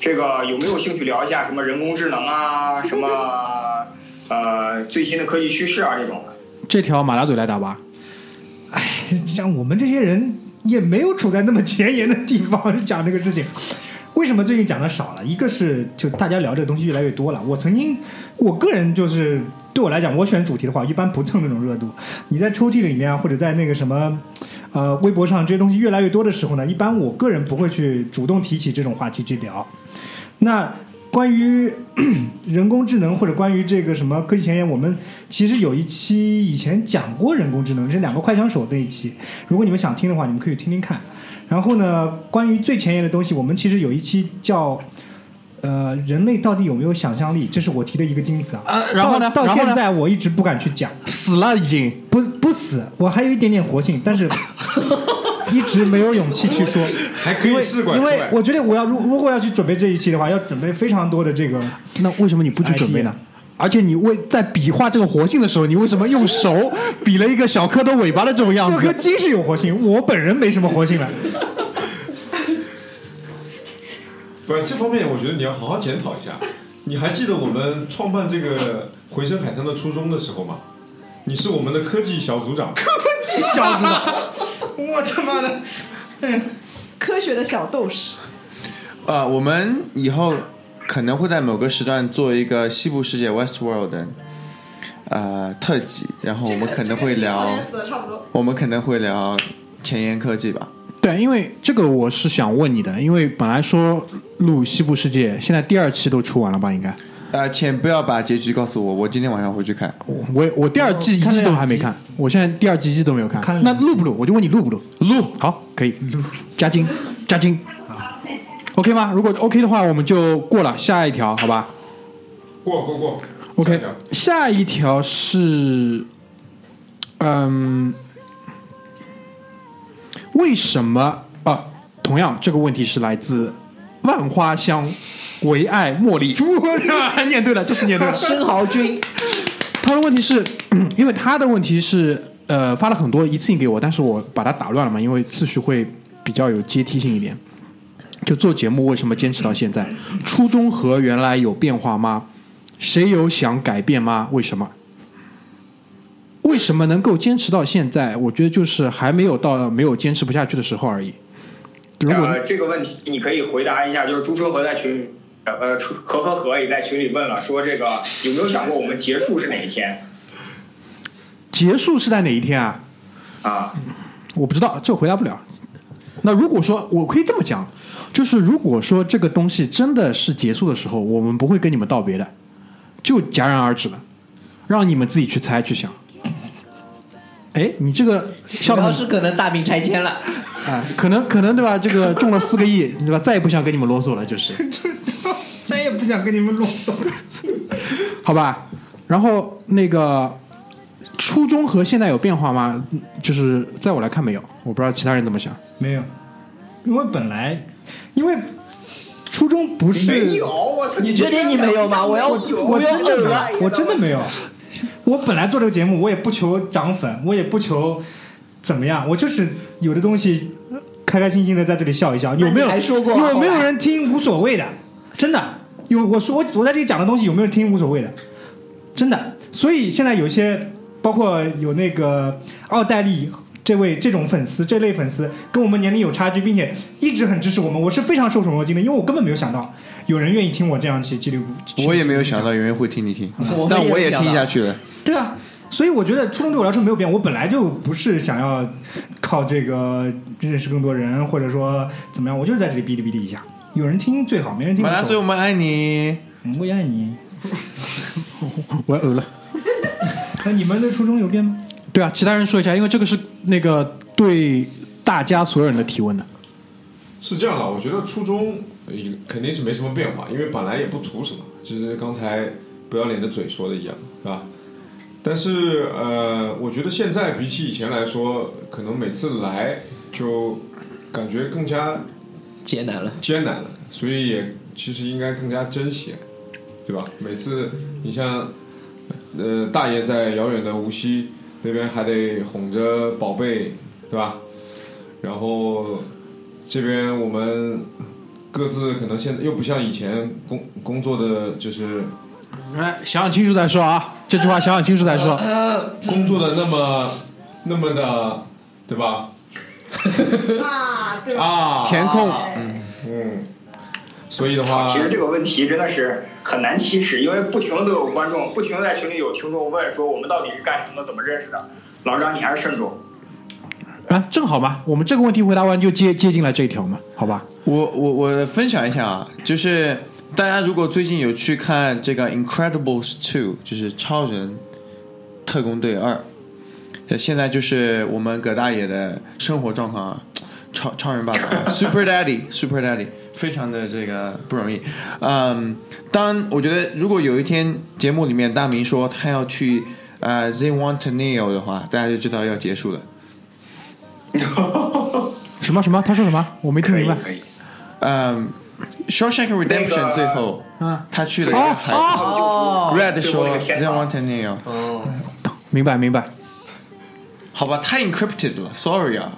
Speaker 8: 这个有没有兴趣聊一下什么人工智能啊，什么呃最新的科技趋势啊这种的？
Speaker 2: 这条马拉嘴来打吧。
Speaker 4: 哎像我们这些人也没有处在那么前沿的地方讲这个事情。为什么最近讲的少了？一个是就大家聊这个东西越来越多了。我曾经，我个人就是对我来讲，我选主题的话，一般不蹭那种热度。你在抽屉里面啊，或者在那个什么，呃，微博上这些东西越来越多的时候呢，一般我个人不会去主动提起这种话题去聊。那关于 人工智能或者关于这个什么科技前沿，我们其实有一期以前讲过人工智能，是两个快枪手那一期。如果你们想听的话，你们可以听听看。然后呢，关于最前沿的东西，我们其实有一期叫。呃，人类到底有没有想象力？这是我提的一个金子啊。
Speaker 2: 啊然后呢
Speaker 4: 到现在我一直不敢去讲，
Speaker 2: 死了已经。
Speaker 4: 不不死，我还有一点点活性，但是一直没有勇气去说。
Speaker 6: 还可以
Speaker 4: 因为因
Speaker 6: 试管因。
Speaker 4: 为我觉得我要如如果要去准备这一期的话，要准备非常多的这个。
Speaker 2: 那为什么你不去准备呢而且你为在比划这个活性的时候，你为什么用手 比了一个小蝌蚪尾巴的这种样子？
Speaker 4: 这颗鸡是有活性，我本人没什么活性了。
Speaker 6: 不，这方面我觉得你要好好检讨一下。你还记得我们创办这个回声海滩的初衷的时候吗？你是我们的科技小组长，
Speaker 4: 科技小子的，我他妈的！
Speaker 7: 嗯科学的小斗士，
Speaker 3: 呃，我们以后可能会在某个时段做一个西部世界 Westworld 的呃特辑，然后我们可能会聊，
Speaker 7: 死的差不多。
Speaker 3: 我们可能会聊前沿科技吧。
Speaker 2: 对，因为这个我是想问你的，因为本来说录西部世界，现在第二期都出完了吧？应该，
Speaker 3: 呃，请不要把结局告诉我，我今天晚上回去看。
Speaker 2: 我我我第二季一季都还没看，我现在第二季一季都没有看。
Speaker 4: 看
Speaker 2: 那录不录？我就问你录不录？录，好，可以录，加金，加金。OK 吗？如果 OK 的话，我们就过了下一条，好吧
Speaker 6: 过过过。
Speaker 2: ？OK，
Speaker 6: 下一条
Speaker 2: 下一条是，嗯，为什么啊？同样，这个问题是来自万花香唯爱茉莉。我 念对了，这次念对了。
Speaker 5: 生蚝君，
Speaker 2: 他的问题是，因为他的问题是，呃，发了很多一次性给我，但是我把它打乱了嘛，因为次序会比较有阶梯性一点。就做节目为什么坚持到现在？初衷和原来有变化吗？谁有想改变吗？为什么？为什么能够坚持到现在？我觉得就是还没有到没有坚持不下去的时候而已。如果
Speaker 8: 呃，这个问题你可以回答一下，就是朱车和在群里，呃，和和和也在群里问了，说这个有没有想过我们结束是哪一天
Speaker 2: 结束是在哪一天啊？
Speaker 8: 啊？
Speaker 2: 我不知道，这回答不了。那如果说我可以这么讲，就是如果说这个东西真的是结束的时候，我们不会跟你们道别的，就戛然而止了，让你们自己去猜去想。哎，你这个笑
Speaker 5: 主要
Speaker 2: 的
Speaker 5: 是可能大病拆迁了。
Speaker 2: 啊，可能可能对吧？这个中了四个亿，对吧？再也不想跟你们啰嗦了，就是。
Speaker 4: 再也不想跟你们啰嗦了。
Speaker 2: 好吧，然后那个初中和现在有变化吗？就是在我来看没有，我不知道其他人怎么想。
Speaker 4: 没有，因为本来，因为初中不是
Speaker 8: 没有，我操！
Speaker 5: 你确定你没有吗？我要
Speaker 4: 我
Speaker 5: 我要
Speaker 4: 真的没
Speaker 5: 呕了。
Speaker 4: 有，我真的没有。我本来做这个节目，我也不求涨粉，我也不求怎么样，我就是有的东西开开心心的在这里笑一笑。有没有
Speaker 5: 那你还说过
Speaker 4: 有没有人听无所谓的？真的有我说我我在这里讲的东西有没有人听无所谓的？真的。所以现在有些包括有那个奥黛丽。这位这种粉丝，这类粉丝跟我们年龄有差距，并且一直很支持我们，我是非常受宠若惊的，因为我根本没有想到有人愿意听我这样去叽里咕。
Speaker 3: 我也没有想到有人会听你听
Speaker 5: 我，
Speaker 3: 但我也听下去了。
Speaker 4: 对啊，所以我觉得初衷对我来说没有变，我本来就不是想要靠这个认识更多人，或者说怎么样，我就是在这里哔哩哔哩一下，有人听最好，没人听
Speaker 3: 马大嘴，
Speaker 4: 无所谓
Speaker 3: 我们爱你。
Speaker 4: 嗯我也爱你。
Speaker 2: 我要呕了。
Speaker 4: 那你们的初衷有变吗？
Speaker 2: 对啊，其他人说一下，因为这个是那个对大家所有人的提问的。
Speaker 6: 是这样的，我觉得初中呃肯定是没什么变化，因为本来也不图什么，就是刚才不要脸的嘴说的一样，是吧？但是呃，我觉得现在比起以前来说，可能每次来就感觉更加
Speaker 5: 艰难了。
Speaker 6: 艰难了，所以也其实应该更加珍惜，对吧？每次你像呃大爷在遥远的无锡那边还得哄着宝贝，对吧？然后这边我们各自可能现在又不像以前工工作的就是
Speaker 2: 哎想想清楚再说啊，这句话想想清楚再说。
Speaker 6: 工作的那么那么的，对吧？
Speaker 7: 啊，对？
Speaker 6: 啊，
Speaker 3: 填空
Speaker 6: 嗯嗯，所以的话
Speaker 8: 其，实这个问题真的是很难启齿，因为不停的都有观众，不停的在群里有听众问说我们到底是干什么的，怎么认识的。老张，你还是慎重。
Speaker 2: 啊，正好嘛，我们这个问题回答完就接接进来这一条嘛，好吧？
Speaker 3: 我我我分享一下啊，就是大家如果最近有去看这个《Incredibles Two》，就是《超人特工队二》，呃现在就是我们葛大爷的生活状况啊，超超人爸爸啊，Super Daddy，Super Daddy，非常的这个不容易。嗯，当我觉得如果有一天节目里面大明说他要去呃 They Want to Neo 的话，大家就知道要结束了。
Speaker 2: 什么什么？他说什么？我没听明白。
Speaker 3: 嗯，《Shawshank Redemption
Speaker 8: 那》个
Speaker 3: 最后
Speaker 2: 啊，
Speaker 3: 他去了一个海 Red 说 They
Speaker 8: 堂
Speaker 3: want to
Speaker 5: 嗯，
Speaker 2: 明白明白。
Speaker 3: 好吧，太 encrypted 了，sorry 啊。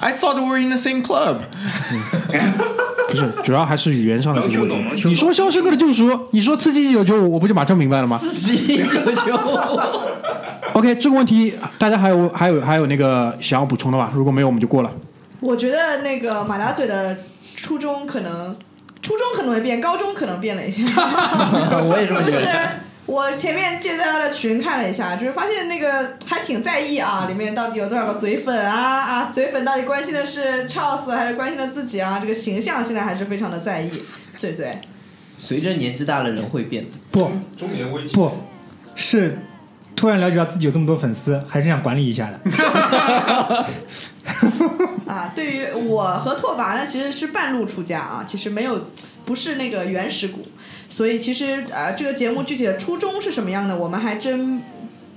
Speaker 3: I thought we were in the same club。
Speaker 2: 不是，主要还是语言上的这个问题。你说《肖申克的救赎》，你说《刺激一九九五》，我不就马上明白了吗
Speaker 5: 刺激一九九
Speaker 2: ，？OK，这个问题大家还有还有还有那个想要补充的吗？如果没有，我们就过了。
Speaker 7: 我觉得那个马达嘴的初中可能，初中可能会变，高中可能变了一下。
Speaker 5: 我也这么
Speaker 7: 就是
Speaker 5: 觉得。
Speaker 7: 我前面借大家的群看了一下，就是发现那个还挺在意啊，里面到底有多少个嘴粉啊啊，嘴粉到底关心的是 Charles 还是关心的自己啊？这个形象现在还是非常的在意，嘴嘴。
Speaker 5: 随着年纪大了，人会变。
Speaker 4: 不
Speaker 6: 中年危机
Speaker 4: 不是突然了解到自己有这么多粉丝，还是想管理一下的。
Speaker 7: 啊，对于我和拓跋呢，其实是半路出家啊，其实没有不是那个原始股，所以其实呃，这个节目具体的初衷是什么样的，我们还真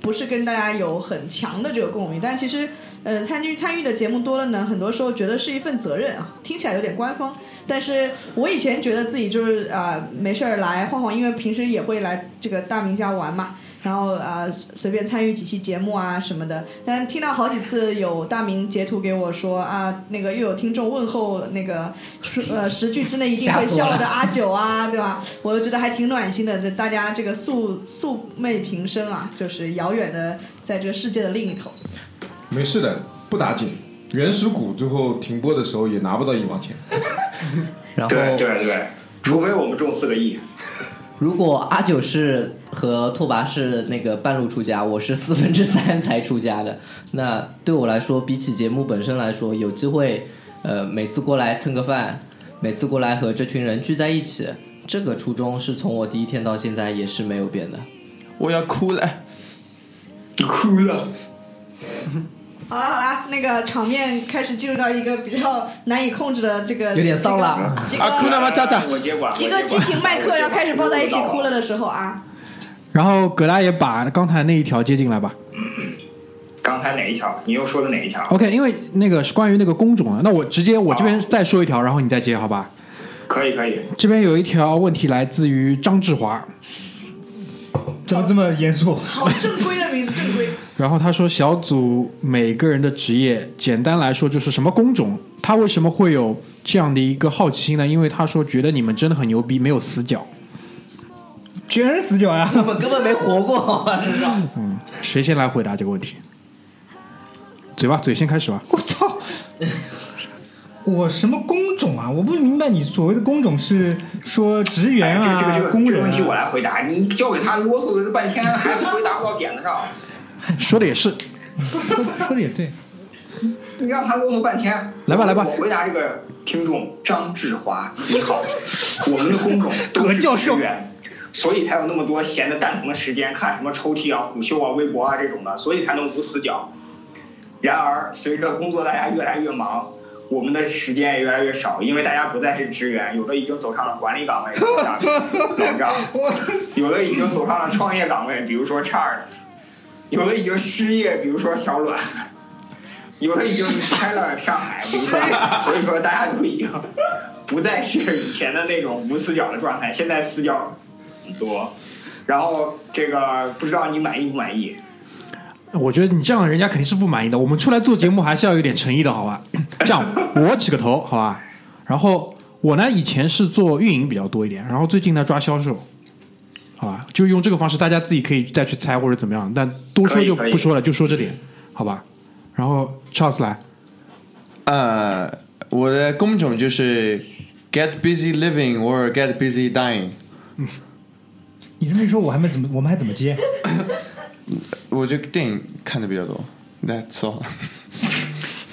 Speaker 7: 不是跟大家有很强的这个共鸣。但其实呃，参与参与的节目多了呢，很多时候觉得是一份责任啊，听起来有点官方。但是我以前觉得自己就是啊、呃没事儿来晃晃，因为平时也会来这个大明家玩嘛。然后啊、呃随便参与几期节目啊什么的，但听到好几次有大明截图给我说啊，那个又有听众问候那个呃十句之内一定会笑的阿九啊，对吧？我就觉得还挺暖心的，这大家这个素素昧平生啊，就是遥远的在这个世界的另一头。
Speaker 6: 没事的，不打紧。原始股最后停播的时候也拿不到一毛钱。
Speaker 5: 然后
Speaker 8: 对对对，除非我们中四个亿。
Speaker 5: 如果阿九是和拓跋是那个半路出家，我是四分之三才出家的，那对我来说，比起节目本身来说，有机会，呃，每次过来蹭个饭，每次过来和这群人聚在一起，这个初衷是从我第一天到现在也是没有变的。
Speaker 3: 我要哭了。
Speaker 8: 哭了。
Speaker 7: 好了好了，那个场面开始进入到一个比较难以控制的这个，
Speaker 5: 有点骚了
Speaker 7: 几个
Speaker 3: 啊哭了吗渣渣
Speaker 8: 我接管。
Speaker 7: 几个激情麦克要开始抱在一起哭了的时候啊，
Speaker 2: 然后葛大爷把刚才那一条接进来吧。
Speaker 8: 刚才哪一条？你又说的哪一条
Speaker 2: ？OK，因为那个是关于那个工种啊，那我直接我这边再说一条，然后你再接好吧？
Speaker 8: 可以可以。
Speaker 2: 这边有一条问题来自于张志华，
Speaker 4: 怎么这么严肃？
Speaker 7: 好正规的名字，正规。
Speaker 2: 然后他说小组每个人的职业，简单来说就是什么工种，他为什么会有这样的一个好奇心呢？因为他说觉得你们真的很牛逼，没有死角。
Speaker 4: 全是死角呀！
Speaker 5: 根 本根本没活过，好吧？是吧？
Speaker 2: 谁先来回答这个问题？嘴巴，嘴先开始吧。
Speaker 4: 我操！我什么工种啊？我不明白你所谓的工种是说职员
Speaker 8: 哎，这这个
Speaker 4: 啊、
Speaker 8: 这个
Speaker 4: 工人
Speaker 8: 这个问题我
Speaker 4: 啊。
Speaker 8: 来回答，你交给他啰嗦了半天，还回答不到点子上。
Speaker 2: 说的也是，
Speaker 4: 说说的也对，
Speaker 8: 你让他啰嗦半天。
Speaker 2: 来吧来吧
Speaker 8: 我回答这个听众张志华，你好，我们的工种 都是
Speaker 4: 葛教授
Speaker 8: 职员，所以才有那么多闲的蛋疼的时间看什么抽屉啊、虎嗅啊、微博啊这种的，所以才能无死角。然而，随着工作大家越来越忙，我们的时间也越来越少，因为大家不再是职员，有的已经走上了管理岗位，像老张，有的已经走上了创业岗位，比如说 Charles。有的已经失业，比如说小阮，有的已经离开了上海，比如说，所以说大家都已经不再是以前的那种无死角的状态，现在死角很多。然后这个不知道你满意不满意？
Speaker 2: 我觉得你这样人家肯定是不满意的。我们出来做节目还是要有点诚意的，好吧？这样 我起个头，好吧？然后我呢，以前是做运营比较多一点，然后最近呢抓销售，好吧？就用这个方式，大家自己可以再去猜或者怎么样，但多说就不说了，就说这点，好吧？然后 Charles 来，
Speaker 3: 呃，我的工种就是 get busy living or get busy dying。
Speaker 4: 你这么一说，我还没怎么，我们还怎么接？
Speaker 3: 我就电影看的比较多，That's all。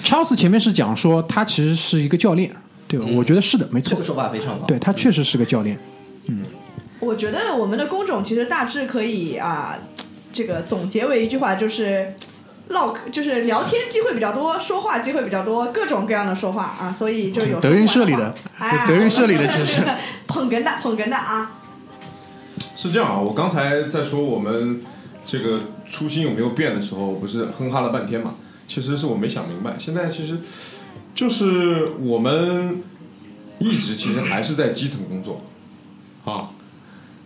Speaker 2: Charles 前面是讲说他其实是一个教练，对吧？我觉得是的，没错
Speaker 5: 这个，说法非常好。
Speaker 2: 对他确实是个教练。
Speaker 7: 我觉得我们的工种其实大致可以啊，这个总结为一句话就是。唠就是聊天机会比较多，说话机会比较多，各种各样的说话啊，所以就有
Speaker 2: 德云社里的
Speaker 7: 说话话
Speaker 2: 德云社里的其实
Speaker 7: 捧哏的捧哏的啊，
Speaker 6: 是这样啊，我刚才在说我们这个初心有没有变的时候，不是哼哈了半天嘛？其实是我没想明白。现在其实就是我们一直其实还是在基层工作啊，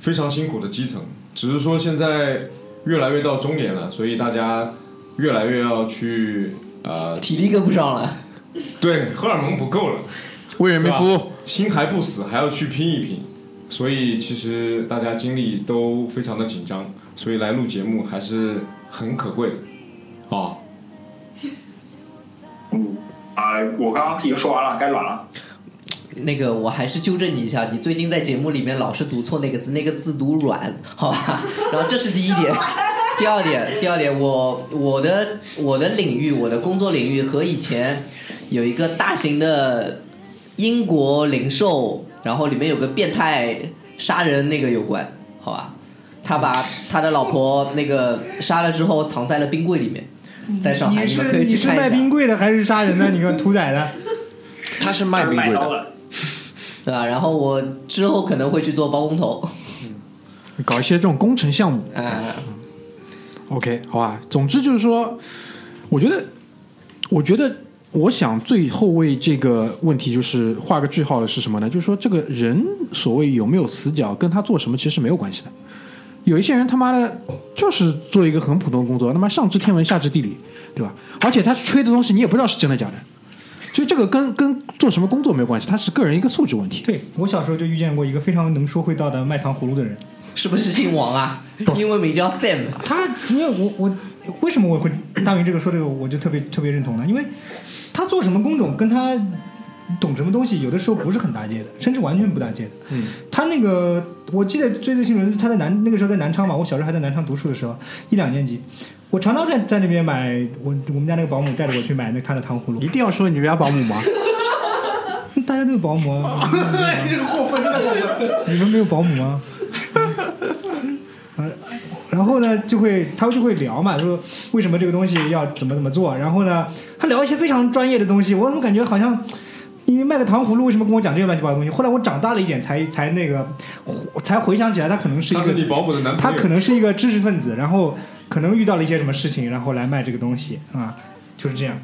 Speaker 6: 非常辛苦的基层，只是说现在越来越到中年了，所以大家越来越要去呃，
Speaker 5: 体力跟不上了。
Speaker 6: 对，荷尔蒙不够了。
Speaker 3: 为人民服务，
Speaker 6: 心还不死，还要去拼一拼，所以其实大家精力都非常的紧张，所以来录节目还是很可贵的，啊，
Speaker 8: 嗯啊、我刚刚已经说完了，该暖了。
Speaker 5: 那个，我还是纠正你一下，你最近在节目里面老是读错那个字，那个字读软，好吧？然后这是第一点，第二点，第二点，我我的我的领域，我的工作领域和以前有一个大型的英国零售，然后里面有个变态杀人那个有关，好吧？他把 他的老婆那个杀了之后藏在了冰柜里面，在上海，
Speaker 4: 你
Speaker 5: 你们可以
Speaker 4: 是你是
Speaker 5: 去看一下。
Speaker 4: 卖冰柜的还是杀人的？你个屠宰的？
Speaker 3: 他是卖冰柜的，
Speaker 5: 对吧？然后我之后可能会去做包工头，
Speaker 2: 搞一些这种工程项目，
Speaker 5: 啊、
Speaker 2: OK，好吧。总之就是说，我觉得，我觉得，我想最后为这个问题就是画个句号的是什么呢？就是说，这个人所谓有没有死角，跟他做什么其实没有关系的。有一些人他妈的，就是做一个很普通的工作，他妈上知天文下知地理，对吧？而且他吹的东西你也不知道是真的假的，所以这个跟跟做什么工作没有关系，他是个人一个素质问题。
Speaker 4: 对我小时候就遇见过一个非常能说会道的卖糖葫芦的人。
Speaker 5: 是不是姓王啊？英文名叫 Sam。
Speaker 4: 他因为我我为什么我会大明这个说这个我就特别特别认同呢？因为他做什么工种跟他懂什么东西有的时候不是很搭界的，甚至完全不搭界的。
Speaker 2: 嗯，
Speaker 4: 他那个我记得最最清楚的是他在南那个时候在南昌嘛，我小时候还在南昌读书的时候，一两年级，我常常在在那边买我我们家那个保姆带着我去买那他的糖葫芦
Speaker 2: 一，定要说你们家保姆吗？
Speaker 4: 大家都有保姆啊，
Speaker 2: 这个过分，真的过分。
Speaker 4: 你们没有保姆吗？呃，然后呢，就会他就会聊嘛，说为什么这个东西要怎么怎么做。然后呢，他聊一些非常专业的东西，我怎么感觉好像你卖个糖葫芦，为什么跟我讲这些乱七八糟的东西？后来我长大了一点才，才那个才回想起来，他可能是一个
Speaker 6: 他是你保姆的男朋友，
Speaker 4: 可能是一个知识分子，然后可能遇到了一些什么事情，然后来卖这个东西啊，就是这样。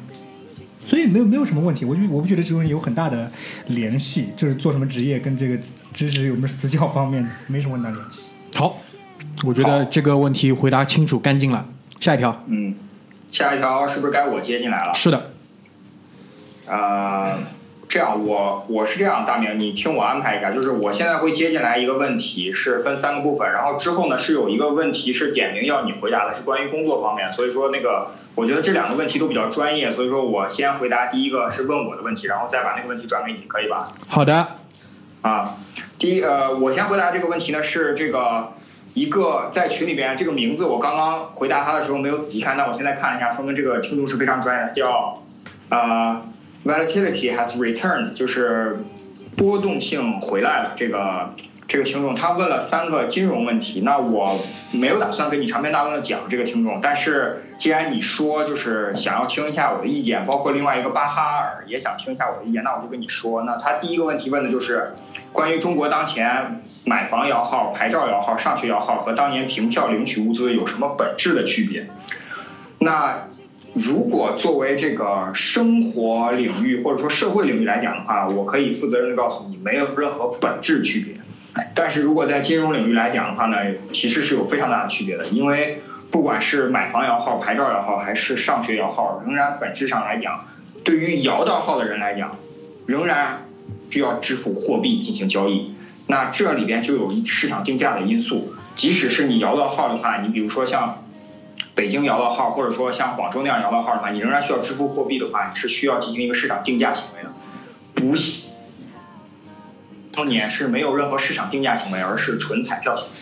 Speaker 4: 所以没有没有什么问题，我就我不觉得这东西有很大的联系，就是做什么职业跟这个知识有没有私教方面没什么很大联系。
Speaker 2: 好，我觉得这个问题回答清楚干净了。下一条
Speaker 8: 嗯，下一条是不是该我接进来了？
Speaker 2: 是的，
Speaker 8: 呃，这样我我是这样，大明，你听我安排一下，就是我现在会接进来一个问题，是分三个部分，然后之后呢是有一个问题是点名要你回答的，是关于工作方面，所以说那个我觉得这两个问题都比较专业，所以说我先回答第一个是问我的问题，然后再把那个问题转给你，可以吧？
Speaker 2: 好的，
Speaker 8: 啊，第一呃，我先回答这个问题呢是这个一个在群里边这个名字，我刚刚回答他的时候没有仔细看，但我现在看了一下，说明这个听众是非常专业的，叫呃 volatility has returned，就是波动性回来了。这个这个听众他问了三个金融问题，那我没有打算跟你长篇大论的讲这个听众，但是既然你说就是想要听一下我的意见，包括另外一个巴哈尔也想听一下我的意见，那我就跟你说，那他第一个问题问的就是关于中国当前买房摇号、牌照摇号、上学摇号和当年凭票领取物资有什么本质的区别？那如果作为这个生活领域或者说社会领域来讲的话，我可以负责任的告诉你，没有任何本质区别。但是如果在金融领域来讲的话呢，其实是有非常大的区别的，因为不管是买房摇号、牌照摇号，还是上学摇号，仍然本质上来讲，对于摇到号的人来讲，仍然需要支付货币进行交易。那这里边就有一市场定价的因素，即使是你摇到号的话，你比如说像北京摇到号，或者说像广州那样摇到号的话，你仍然需要支付货币的话，你是需要进行一个市场定价行为的，不是。当年是没有任何市场定价行为，而是纯彩票行为。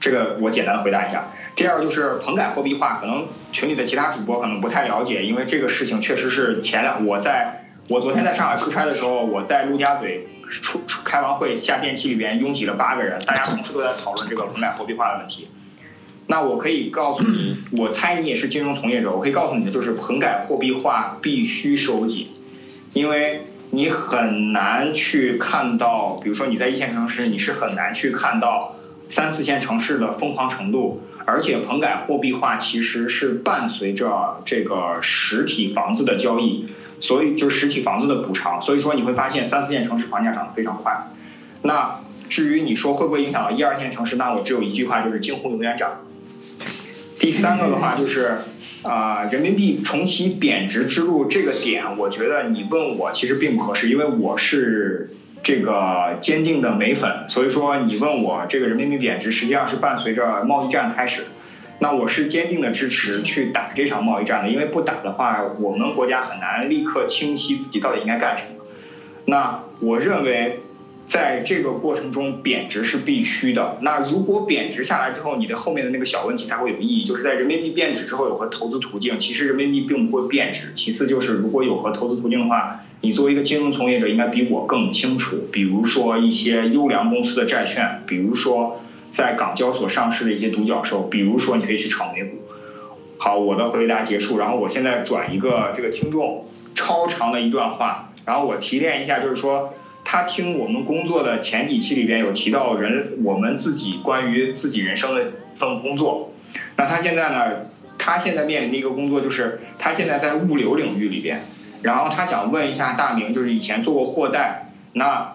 Speaker 8: 这个我简单的回答一下。第二就是棚改货币化，可能群里的其他主播可能不太了解，因为这个事情确实是前两我在我昨天在上海出差的时候，我在陆家嘴出出开完会下电梯里边拥挤了八个人，大家同时都在讨论这个棚改货币化的问题。那我可以告诉你，我猜你也是金融从业者，我可以告诉你的就是棚改货币化必须收紧，因为。你很难去看到，比如说你在一线城市，你是很难去看到三四线城市的疯狂程度。而且棚改货币化其实是伴随着这个实体房子的交易，所以就是实体房子的补偿。所以说你会发现三四线城市房价涨得非常快。那至于你说会不会影响到一二线城市，那我只有一句话，就是惊鸿永远涨。第三个的话就是。啊，人民币重启贬值之路这个点，我觉得你问我其实并不合适，因为我是这个坚定的美粉，所以说你问我这个人民币贬值实际上是伴随着贸易战开始，那我是坚定的支持去打这场贸易战的，因为不打的话，我们国家很难立刻清晰自己到底应该干什么。那我认为。在这个过程中，贬值是必须的。那如果贬值下来之后，你的后面的那个小问题才会有意义。就是在人民币贬值之后有何投资途径？其实人民币并不会贬值。其次就是如果有何投资途径的话，你作为一个金融从业者应该比我更清楚。比如说一些优良公司的债券，比如说在港交所上市的一些独角兽，比如说你可以去炒美股。好，我的回答结束。然后我现在转一个这个听众超长的一段话，然后我提炼一下，就是说。他听我们工作的前几期里边有提到人我们自己关于自己人生的份工作，那他现在呢？他现在面临的一个工作就是他现在在物流领域里边，然后他想问一下大明，就是以前做过货代，那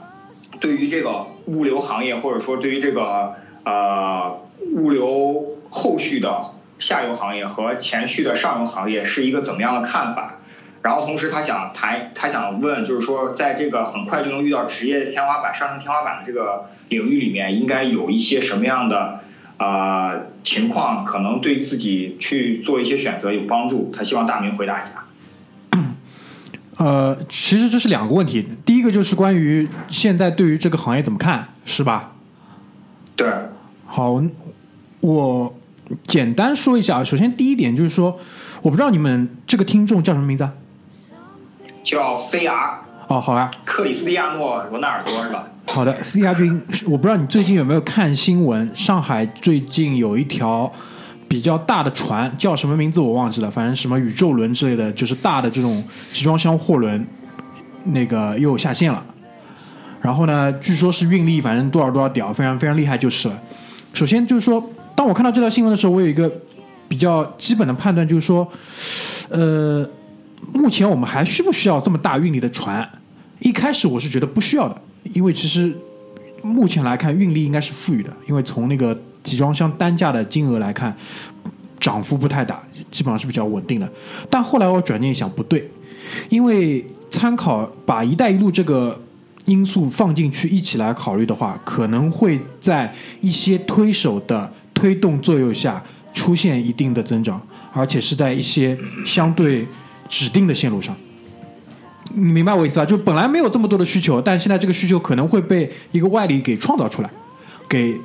Speaker 8: 对于这个物流行业或者说对于这个呃物流后续的下游行业和前续的上游行业是一个怎么样的看法？然后同时他想谈，他想问，就是说，在这个很快就能遇到职业天花板、上升天花板的这个领域里面，应该有一些什么样的啊情况，可能对自己去做一些选择有帮助？他希望大明回答一下。
Speaker 2: 呃，其实这是两个问题，第一个就是关于现在对于这个行业怎么看，是吧？
Speaker 8: 对。
Speaker 2: 好，我简单说一下啊。首先第一点就是说，我不知道你们这个听众叫什么名字啊？
Speaker 8: 叫 C.R.
Speaker 2: 哦，好啊，
Speaker 8: 克里斯蒂亚诺·罗纳尔多是吧？
Speaker 2: 好的，C.R. 君，我不知道你最近有没有看新闻？上海最近有一条比较大的船，叫什么名字我忘记了，反正什么宇宙轮之类的，就是大的这种集装箱货轮，那个又下线了。然后呢，据说是运力反正多少多少屌，非常非常厉害就是了。首先就是说，当我看到这条新闻的时候，我有一个比较基本的判断，就是说，呃。目前我们还需不需要这么大运力的船？一开始我是觉得不需要的，因为其实目前来看运力应该是富裕的，因为从那个集装箱单价的金额来看，涨幅不太大，基本上是比较稳定的。但后来我转念一想，不对，因为参考把“一带一路”这个因素放进去一起来考虑的话，可能会在一些推手的推动作用下出现一定的增长，而且是在一些相对。指定的线路上，你明白我意思吧？就本来没有这么多的需求，但现在这个需求可能会被一个外力给创造出来，给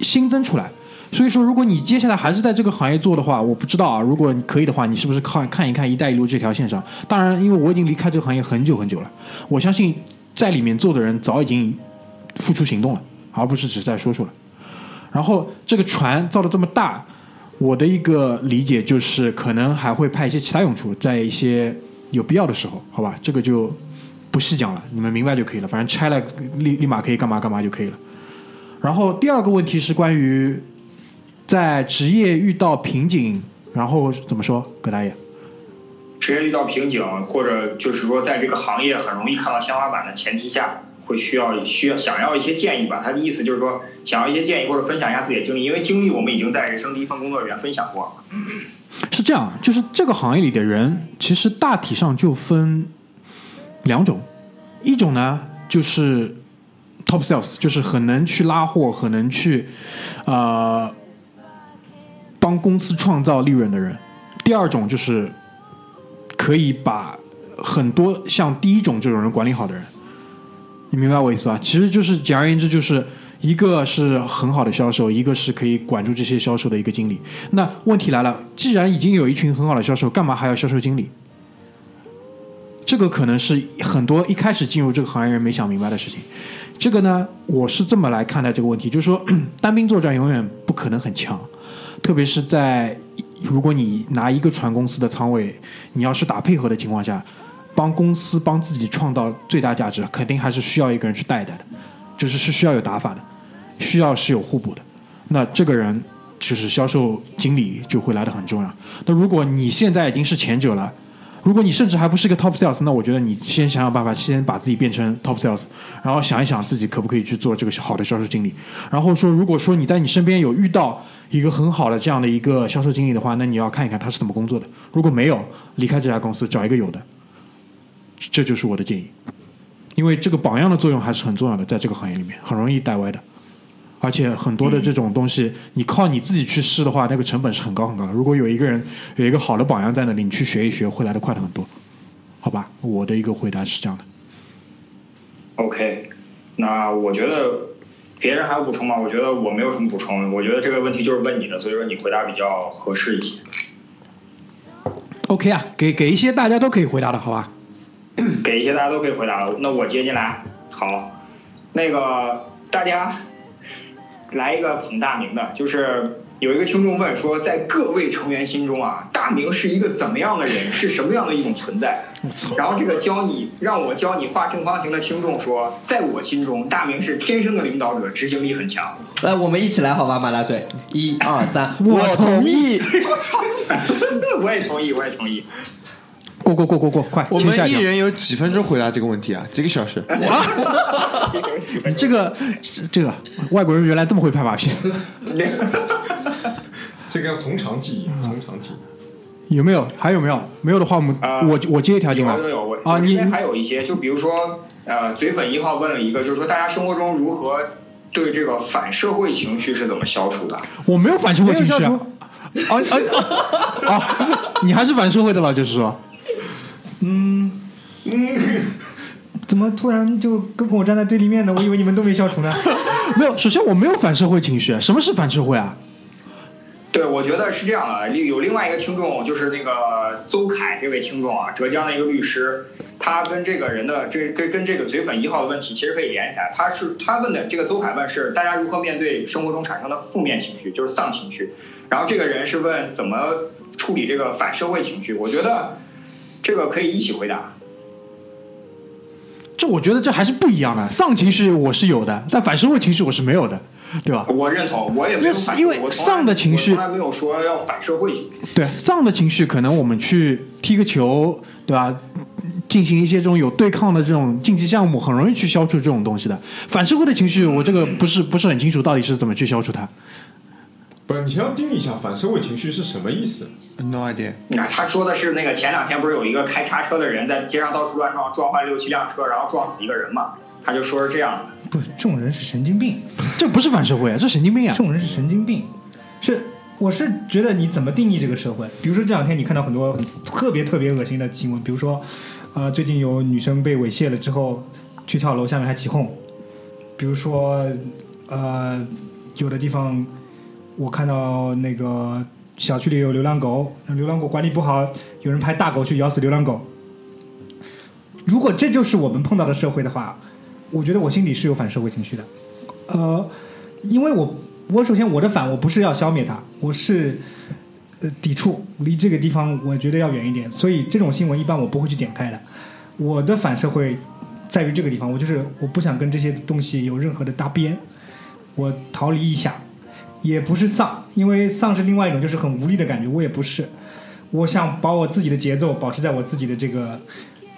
Speaker 2: 新增出来。所以说，如果你接下来还是在这个行业做的话，我不知道啊。如果你可以的话，你是不是看看一看“一带一路”这条线上？当然，因为我已经离开这个行业很久很久了，我相信在里面做的人早已经付出行动了，而不是只是在说说了。然后这个船造的这么大，我的一个理解就是可能还会派一些其他用处，在一些有必要的时候，好吧，这个就不细讲了，你们明白就可以了。反正拆了立立马可以干嘛干嘛就可以了。然后第二个问题是关于在职业遇到瓶颈，然后怎么说，葛大爷？
Speaker 8: 职业遇到瓶颈，或者就是说在这个行业很容易看到天花板的前提下，会需要需要想要一些建议吧？他的意思就是说，想要一些建议或者分享一下自己的经历，因为经历我们已经在人生第一份工作里面分享过。
Speaker 2: 是这样，就是这个行业里的人，其实大体上就分两种，一种呢就是 top sales，就是很能去拉货，很能去呃帮公司创造利润的人；第二种就是可以把很多像第一种这种人管理好的人。你明白我意思吧？其实就是简而言之，就是一个是很好的销售，一个是可以管住这些销售的一个经理。那问题来了，既然已经有一群很好的销售，干嘛还要销售经理？这个可能是很多一开始进入这个行业人没想明白的事情。这个呢，我是这么来看待这个问题，就是说 单兵作战永远不可能很强，特别是在如果你拿一个船公司的仓位，你要是打配合的情况下，帮公司帮自己创造最大价值，肯定还是需要一个人去带带的，就是是需要有打法的，需要是有互补的。那这个人就是销售经理就会来的很重要。那如果你现在已经是前者了，如果你甚至还不是一个 top sales，那我觉得你先想想办法，先把自己变成 top sales，然后想一想自己可不可以去做这个好的销售经理。然后说，如果说你在你身边有遇到一个很好的这样的一个销售经理的话，那你要看一看他是怎么工作的。如果没有，离开这家公司，找一个有的，这就是我的建议。因为这个榜样的作用还是很重要的，在这个行业里面很容易带歪的。而且很多的这种东西，你靠你自己去试的话，那个成本是很高很高的。如果有一个人有一个好的榜样在那里，你去学一学，会来的快的很多。好吧，我的一个回答是这样的。
Speaker 8: OK，那我觉得别人还有补充吗？我觉得我没有什么补充。我觉得这个问题就是问你的，所以说你回答比较合适一些。
Speaker 2: OK 啊，给给一些大家都可以回答的，好吧？
Speaker 8: 给一些大家都可以回答的。那我接进来，好，那个大家来一个捧大明的，就是有一个听众问说，在各位成员心中啊，大明是一个怎么样的人，是什么样的一种存在？然后这个教你让我教你画正方形的听众说，在我心中，大明是天生的领导者，执行力很强。
Speaker 5: 来，我们一起来好吧，马大嘴，一二三，
Speaker 2: 我同意。
Speaker 8: 我操 我也同意，我也同意。
Speaker 2: 过过过过过，快！
Speaker 3: 我们一
Speaker 2: 签下一
Speaker 3: 人有几分钟回答这个问题啊？几个小时？
Speaker 2: 你这个这这个外国人原来这么会拍马屁，
Speaker 6: 这个要从长计议，从长计议。
Speaker 2: 有没有？还有没有？没有的话，我们、
Speaker 8: 啊
Speaker 2: 我我接一条进来啊！你
Speaker 8: 这边还有一些，就比如说，呃，嘴粉一号问了一个，就是说大家生活中如何对这个反社会情绪是怎么消除的？
Speaker 2: 我没有反社会情绪啊！啊啊啊！你还是反社会的了，就是说，
Speaker 4: 怎么突然就跟我站在对立面呢？我以为你们都没消除呢。
Speaker 2: 没有。首先，我没有反社会情绪。什么是反社会啊？
Speaker 8: 对，我觉得是这样的。有另外一个听众，就是那个邹凯这位听众啊，浙江的一个律师，他跟这个人的这跟跟这个嘴粉一号的问题其实可以连起来。他是他问的这个邹凯问是大家如何面对生活中产生的负面情绪，就是丧情绪。然后这个人是问怎么处理这个反社会情绪。我觉得这个可以一起回答。
Speaker 2: 这我觉得这还是不一样的。丧情绪我是有的，但反社会情绪我是没有的，对吧？
Speaker 8: 我认同，我也没有反
Speaker 2: 因为
Speaker 8: 我
Speaker 2: 丧的情绪
Speaker 8: 我从来没有说要反社会。
Speaker 2: 对，丧的情绪可能我们去踢个球，对吧？进行一些这种有对抗的这种竞技项目，很容易去消除这种东西的。反社会的情绪，我这个不是不是很清楚到底是怎么去消除它。
Speaker 6: 不是，你先要定义一下反社会情绪是什么意思
Speaker 3: ？No idea。
Speaker 8: 那他说的是那个前两天不是有一个开叉车的人在街上到处乱撞，撞坏六七辆车，然后撞死一个人嘛？他就说是这样的。
Speaker 4: 不，这种人是神经病，
Speaker 2: 这不是反社会啊，这神经病啊
Speaker 4: 这！种人是神经病。是，我是觉得你怎么定义这个社会？比如说这两天你看到很多很特别特别恶心的新闻，比如说，呃，最近有女生被猥亵了之后去跳楼，下面还起哄。比如说，呃，有的地方我看到那个小区里有流浪狗，流浪狗管理不好，有人派大狗去咬死流浪狗。如果这就是我们碰到的社会的话，我觉得我心里是有反社会情绪的。呃，因为我我首先我的反我不是要消灭它，我是呃抵触，离这个地方我觉得要远一点，所以这种新闻一般我不会去点开的。我的反社会在于这个地方，我就是我不想跟这些东西有任何的搭边，我逃离一下，也不是丧，因为丧是另外一种就是很无力的感觉，我也不是，我想把我自己的节奏保持在我自己的这个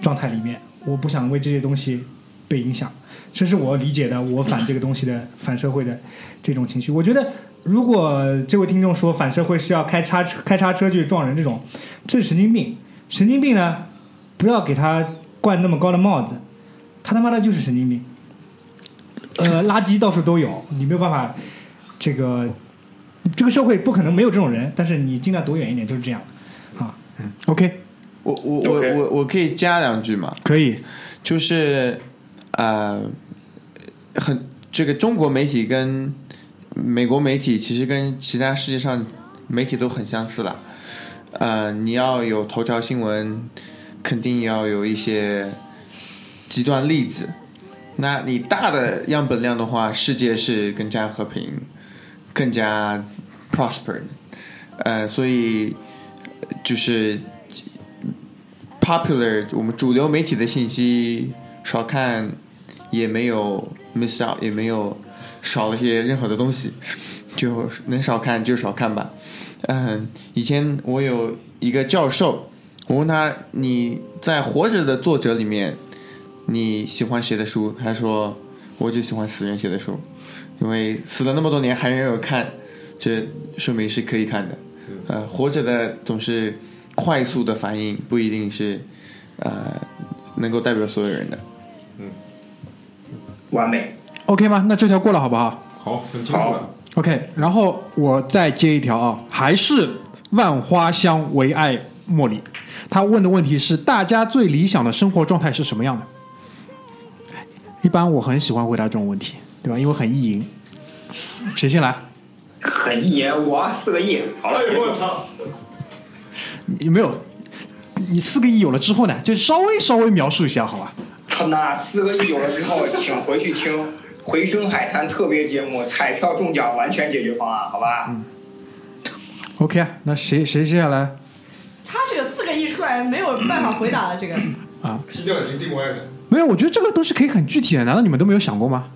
Speaker 4: 状态里面，我不想为这些东西被影响，这是我理解的我反这个东西的反社会的这种情绪。我觉得，如果这位听众说反社会是要开叉车开叉车去撞人这种，这是神经病。神经病呢，不要给他冠那么高的帽子，他他妈的就是神经病。呃，垃圾到处都有，你没有办法，这个这个社会不可能没有这种人，但是你尽量躲远一点，就是这样啊。
Speaker 2: 嗯 OK，
Speaker 3: 我我我我我可以加两句吗？
Speaker 2: 可以，
Speaker 3: 就是呃，很这个中国媒体跟美国媒体其实跟其他世界上媒体都很相似了。呃，你要有头条新闻，肯定要有一些极端例子。那你大的样本量的话，世界是更加和平、更加 prosper。呃，所以就是 popular 我们主流媒体的信息少看，也没有 miss out，也没有少了些任何的东西，就能少看就少看吧。嗯，以前我有一个教授，我问他你在活着的作者里面你喜欢谁的书？他说我就喜欢死人写的书，因为死了那么多年还有看，这说明是可以看的。呃，活着的总是快速的反应，不一定是呃能够代表所有人的。
Speaker 8: 嗯完美。
Speaker 2: OK 吗？那这条过了好不好
Speaker 6: 好，很清楚了
Speaker 8: 好。
Speaker 2: ？OK，然后我再接一条啊，还是万花香唯爱茉莉。他问的问题是：大家最理想的生活状态是什么样的？一般我很喜欢回答这种问题，对吧？因为很意淫。谁先来？
Speaker 8: 很意淫，我四个亿，好了，我
Speaker 6: 操！
Speaker 2: 有没有？你四个亿有了之后呢，就稍微稍微描述一下，好吧？
Speaker 8: 操，那四个亿有了之后，请回去听《回声海滩》特别节目，彩票中奖完全解决方案，好吧？
Speaker 2: 嗯 OK 啊，那谁谁接下来
Speaker 7: 他这个四个亿出来没有办法回答的这个，
Speaker 2: 啊？
Speaker 6: 踢掉已经定位了。
Speaker 2: 没有，我觉得这个东西可以很具体的，难道你们都没有想过吗？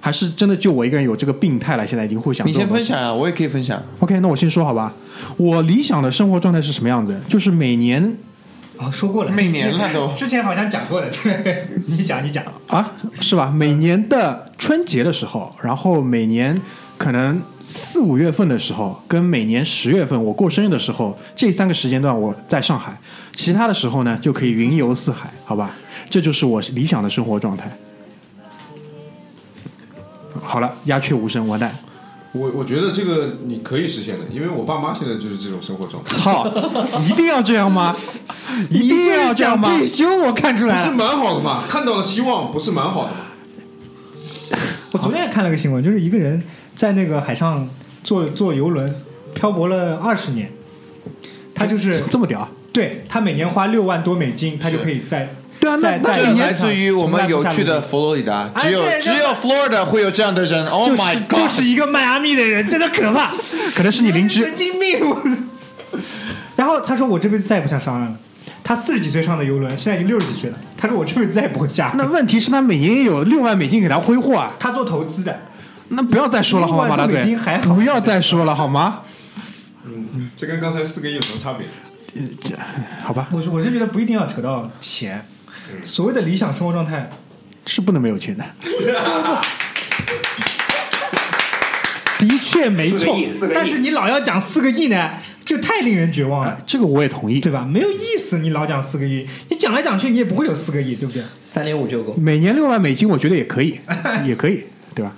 Speaker 2: 还是真的就我一个人有这个病态了？现在已经互相。
Speaker 3: 你先分。享啊，我也可以分享。
Speaker 2: OK，那我先说好吧。我理想的生活状态是什么样子？就是每年
Speaker 4: 哦，说过了，
Speaker 3: 每年了都
Speaker 4: 之前好像讲过了，对，你讲你讲，
Speaker 2: 啊，是吧？每年的春节的时候，然后每年可能四五月份的时候，跟每年十月份我过生日的时候，这三个时间段我在上海，其他的时候呢就可以云游四海，好吧？这就是我理想的生活状态。好了，鸦雀无声，完蛋！
Speaker 6: 我我觉得这个你可以实现的，因为我爸妈现在就是这种生活状态，
Speaker 2: 操，一定要这样吗？一定要这样吗？
Speaker 4: 退休，我看出来
Speaker 6: 不是。蛮好的嘛？看到了希望，不是蛮好的吗？
Speaker 4: 我昨天也看了个新闻，就是一个人在那个海上坐坐游轮漂泊了二十年，他就是
Speaker 2: 这么屌？
Speaker 4: 对他每年花六万多美金，他就可以在
Speaker 2: 对啊，那那一年
Speaker 3: 这来自于我们有趣的佛罗里达，只有
Speaker 4: 哎
Speaker 3: 只有 Florida 会有这样的人。Oh
Speaker 4: 就
Speaker 3: my
Speaker 4: 是
Speaker 3: god！
Speaker 4: 就是一个迈阿密的人，真的可怕，
Speaker 2: 可能是你邻居
Speaker 4: 神经病。我然后他说我这辈子再也不想上岸了。他四十几岁上的游轮，现在已经六十几岁了。他说我这辈子再也不会下。
Speaker 2: 那问题是，他每年有六万美金给他挥霍啊。
Speaker 4: 他做投资的，
Speaker 2: 那不要再说了好吗，马大队
Speaker 4: 六万多美金还？好
Speaker 2: 不要再说了好吗？
Speaker 6: 嗯，这跟刚才四个亿有什么差别？
Speaker 2: 好吧，
Speaker 4: 我是我是觉得不一定要扯到钱。所谓的理想生活状态，
Speaker 2: 是不能没有钱的。
Speaker 4: 的确没错但是你老要讲四个亿呢，就太令人绝望了，
Speaker 2: 这个我也同意。
Speaker 4: 对吧？没有意思，你老讲四个亿，你讲来讲去你也不会有四个亿，对不对？
Speaker 5: 三点五就够。
Speaker 2: 每年六万美金，我觉得也可以，也可以，对吧？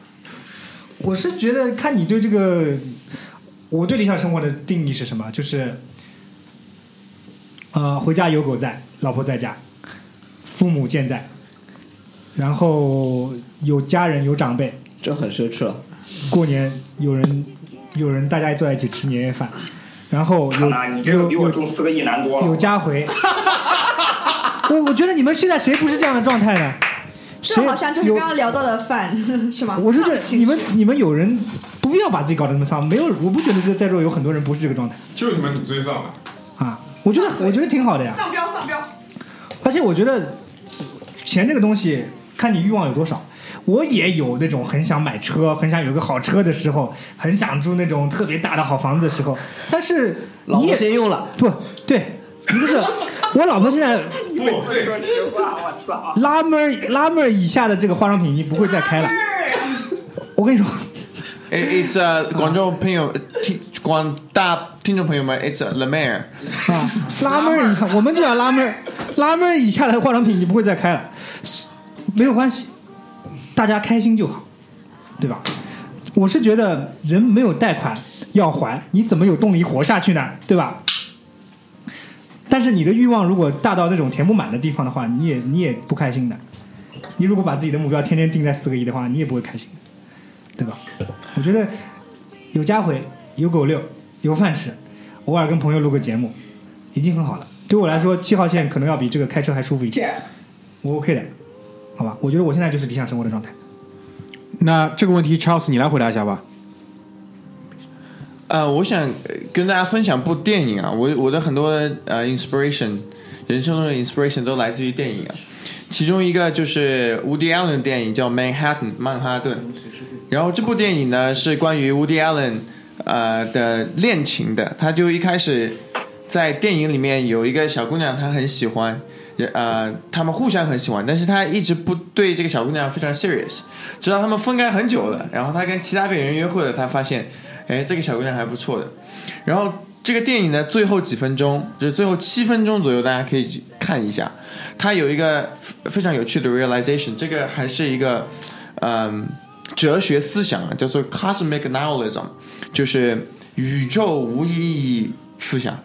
Speaker 4: 我是觉得看你对这个，我对理想生活的定义是什么？就是，呃，回家有狗在，老婆在家，父母健在，然后有家人有长辈，
Speaker 5: 这很奢侈了。
Speaker 4: 过年有人有人大家坐在一起吃年夜饭，然后有
Speaker 8: 操那你这个
Speaker 4: 有
Speaker 8: 比我
Speaker 4: 有
Speaker 8: 中四个亿难多了。
Speaker 4: 有家回。我我觉得你们现在谁不是这样的状态呢？
Speaker 7: 这好像就是刚刚聊到的饭 是吗？
Speaker 4: 我是觉得你们你们有人不必要把自己搞得那么丧，没有，我不觉得这在座有很多人不是这个状态
Speaker 6: 就你们挺最上的，
Speaker 4: 啊。我觉得我觉得挺好的呀，
Speaker 7: 上标上标，
Speaker 4: 而且我觉得钱这个东西，看你欲望有多少。我也有那种很想买车、很想有个好车的时候，很想住那种特别大的好房子的时候，但是
Speaker 5: 老婆
Speaker 4: 你也
Speaker 5: 先用了，
Speaker 4: 不对，一个是我老婆现在
Speaker 6: 不对，
Speaker 8: 说实话，我操！
Speaker 4: 拉妹儿拉妹儿以下的这个化妆品已经不会再开了。我跟你说
Speaker 3: It's a，广州朋友听广大听众朋友们，It's La Mer。
Speaker 4: 啊，拉妹儿以下，我们就要拉妹儿，拉妹儿以下的化妆品你不会再开了，没有关系，大家开心就好，对吧？我是觉得人没有贷款要还，你怎么有动力活下去呢？对吧？但是你的欲望如果大到那种填不满的地方的话，你也你也不开心的。你如果把自己的目标天天定在四个亿的话，你也不会开心的，对吧？我觉得有家回，有狗遛，有饭吃，偶尔跟朋友录个节目，已经很好了。对我来说，七号线可能要比这个开车还舒服一点，我 OK 的，好吧？我觉得我现在就是理想生活的状态。
Speaker 2: 那这个问题，Charles 你来回答一下吧。
Speaker 3: 呃，我想呃跟大家分享部电影啊，我我的很多呃 inspiration，人生中的 inspiration 都来自于电影啊。其中一个就是 Woody Allen 的电影叫《Manhattan》曼哈顿，然后这部电影呢是关于 Woody Allen 呃的恋情的。他就一开始在电影里面有一个小姑娘，他很喜欢，呃，他们互相很喜欢，但是他一直不对这个小姑娘非常 serious，直到他们分开很久了，然后他跟其他别人约会了，他发现，哎，这个小姑娘还不错的。然后这个电影的最后几分钟，就是最后七分钟左右，大家可以看一下。它有一个非常有趣的 realization，这个还是一个嗯哲学思想啊，叫做 cosmic nihilism，就是宇宙无意义思想。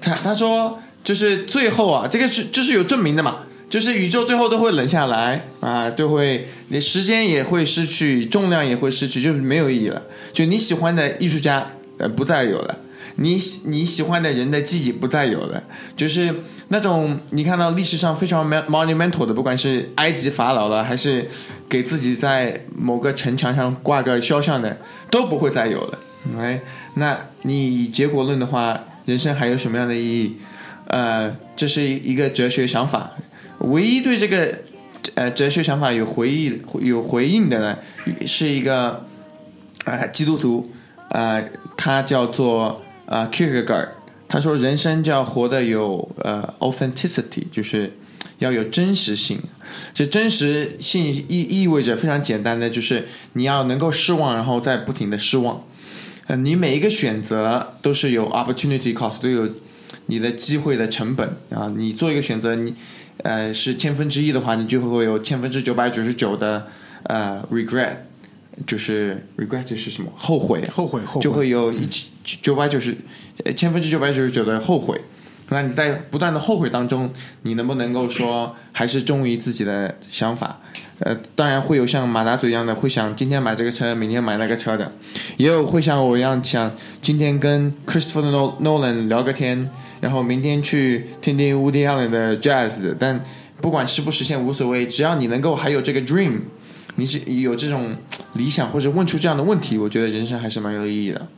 Speaker 3: 他他说，就是最后啊，这个是这是有证明的嘛，就是宇宙最后都会冷下来啊，就会你时间也会失去，重量也会失去，就是没有意义了。就你喜欢的艺术家呃不再有了，你你喜欢的人的记忆不再有了，就是那种你看到历史上非常 mon- monumental 的，不管是埃及法老了，还是给自己在某个城墙上挂个肖像的，都不会再有了。哎，那你以结果论的话，人生还有什么样的意义？呃，这是一个哲学想法。唯一对这个呃哲学想法有回忆有回应的呢，是一个呃基督徒，呃，他叫做呃 Kierkegaard，他说人生就要活得有呃 authenticity，就是要有真实性。这真实性意意味着非常简单的，就是你要能够失望，然后再不停的失望。呃，你每一个选择都是有 opportunity cost，都有你的机会的成本啊。你做一个选择，你呃是千分之一的话，你就会有千分之九百九十九的呃 regret，就是 regret 就是什么后悔，
Speaker 2: 后悔后悔
Speaker 3: 就会有一九百九十呃千分之九百九十九的后悔。那你在不断的后悔当中，你能不能够说还是忠于自己的想法？呃，当然会有像马达嘴一样的，会想今天买这个车，明天买那个车的，也有会像我一样想今天跟 Christopher Nol- Nolan 聊个天，然后明天去听听 Woody Allen 的 Jazz 的。但不管实不实现无所谓，只要你能够还有这个 dream，你是有这种理想或者问出这样的问题，我觉得人生还是蛮有意义的。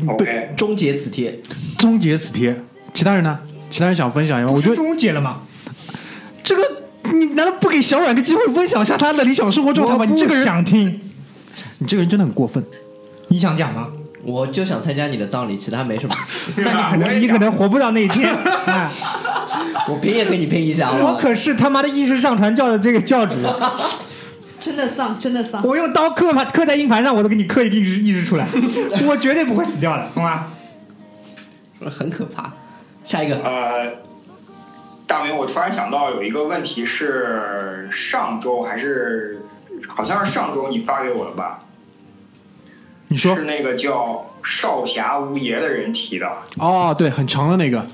Speaker 8: OK，
Speaker 5: 终结此贴。
Speaker 2: 终结此贴，其他人呢？其他人想分享一下吗？我觉得
Speaker 4: 终结了吗？
Speaker 2: 这个你难道不给小阮个机会分享一下他的理想生活状态吗？
Speaker 4: 我不
Speaker 2: 你这个人，
Speaker 4: 想听，
Speaker 2: 你这个人真的很过分。
Speaker 4: 你想讲吗？
Speaker 5: 我就想参加你的葬礼，其他没什么。
Speaker 4: 那 你可能你可能活不到那一天啊！
Speaker 5: 我拼也跟你拼一下？
Speaker 4: 我可是他妈的意识上传教的这个教主，
Speaker 7: 真的丧，真的丧。
Speaker 4: 我用刀刻盘刻在硬盘上，我都给你刻一个意识意识出来，我绝对不会死掉的，懂吗？
Speaker 5: 很可怕。下一个，
Speaker 8: 呃，大明，我突然想到有一个问题是上周还是好像是上周你发给我的吧？
Speaker 2: 你说
Speaker 8: 是那个叫少侠无爷的人提的。
Speaker 2: 哦，对，很长的那个，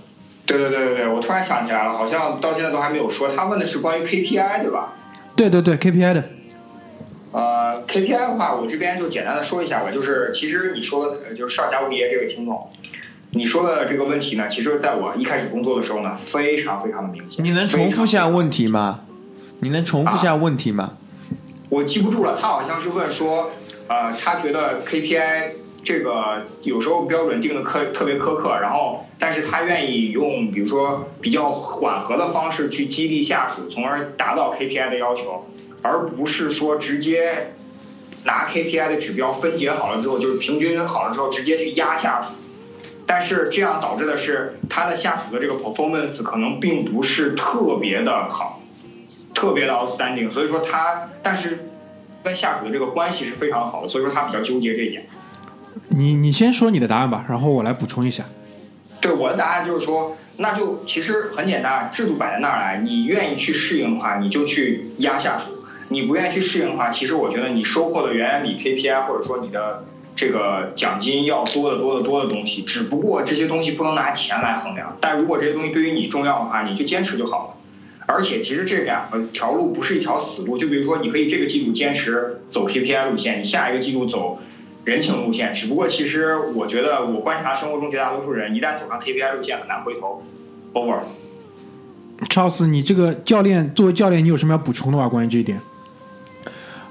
Speaker 8: 对对对对对，我突然想起来了，好像到现在都还没有说。他问的是关于 KPI 对吧？
Speaker 2: 对对对，KPI 的，
Speaker 8: 呃，KPI 的话，我这边就简单的说一下吧，就是其实你说的，呃就是少侠无爷这位听众，你说的这个问题呢，其实在我一开始工作的时候呢，非常非常的明显。
Speaker 3: 你能重复下问题
Speaker 8: 吗？
Speaker 3: 吗？你能重复下问题吗？
Speaker 8: 我记不住了，他好像是问说，呃，他觉得 KPI 这个有时候标准定的苛特别苛刻，然后但是他愿意用比如说比较缓和的方式去激励下属，从而达到 KPI 的要求，而不是说直接拿 KPI 的指标分解好了之后，就是平均好了之后直接去压下属。但是这样导致的是，他的下属的这个 performance 可能并不是特别的好，特别的 outstanding，所以说他，但是跟下属的这个关系是非常好的，所以说他比较纠结这一点。
Speaker 2: 你你先说你的答案吧，然后我来补充一下。
Speaker 8: 对我的答案就是说，那就其实很简单，制度摆在那儿来，你愿意去适应的话，你就去压下属；你不愿意去适应的话，其实我觉得你收获的远远比 KPI 或者说你的这个奖金要多得多得多的东西。只不过这些东西不能拿钱来衡量，但如果这些东西对于你重要的话，你就坚持就好了。而且其实这两个条路不是一条死路，就比如说你可以这个季度坚持走 KPI 路线，你下一个季度走人情路线。只不过其实我觉得我观察生活中绝大多数人，一旦走上 KPI 路线很难回头。over。
Speaker 2: Charles，你这个教练作为教练，你有什么要补充的吗？关于这一点？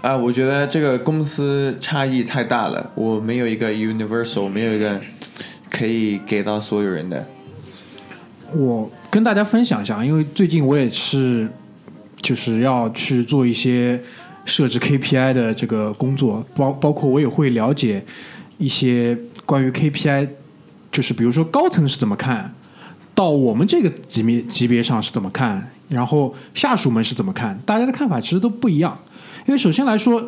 Speaker 3: 啊，我觉得这个公司差异太大了，我没有一个 universal，没有一个可以给到所有人的。
Speaker 2: 我跟大家分享一下，因为最近我也是就是要去做一些设置 KPI 的这个工作，包包括我也会了解一些关于 KPI，就是比如说高层是怎么看，到我们这个级别级别上是怎么看，然后下属们是怎么看，大家的看法其实都不一样。因为首先来说，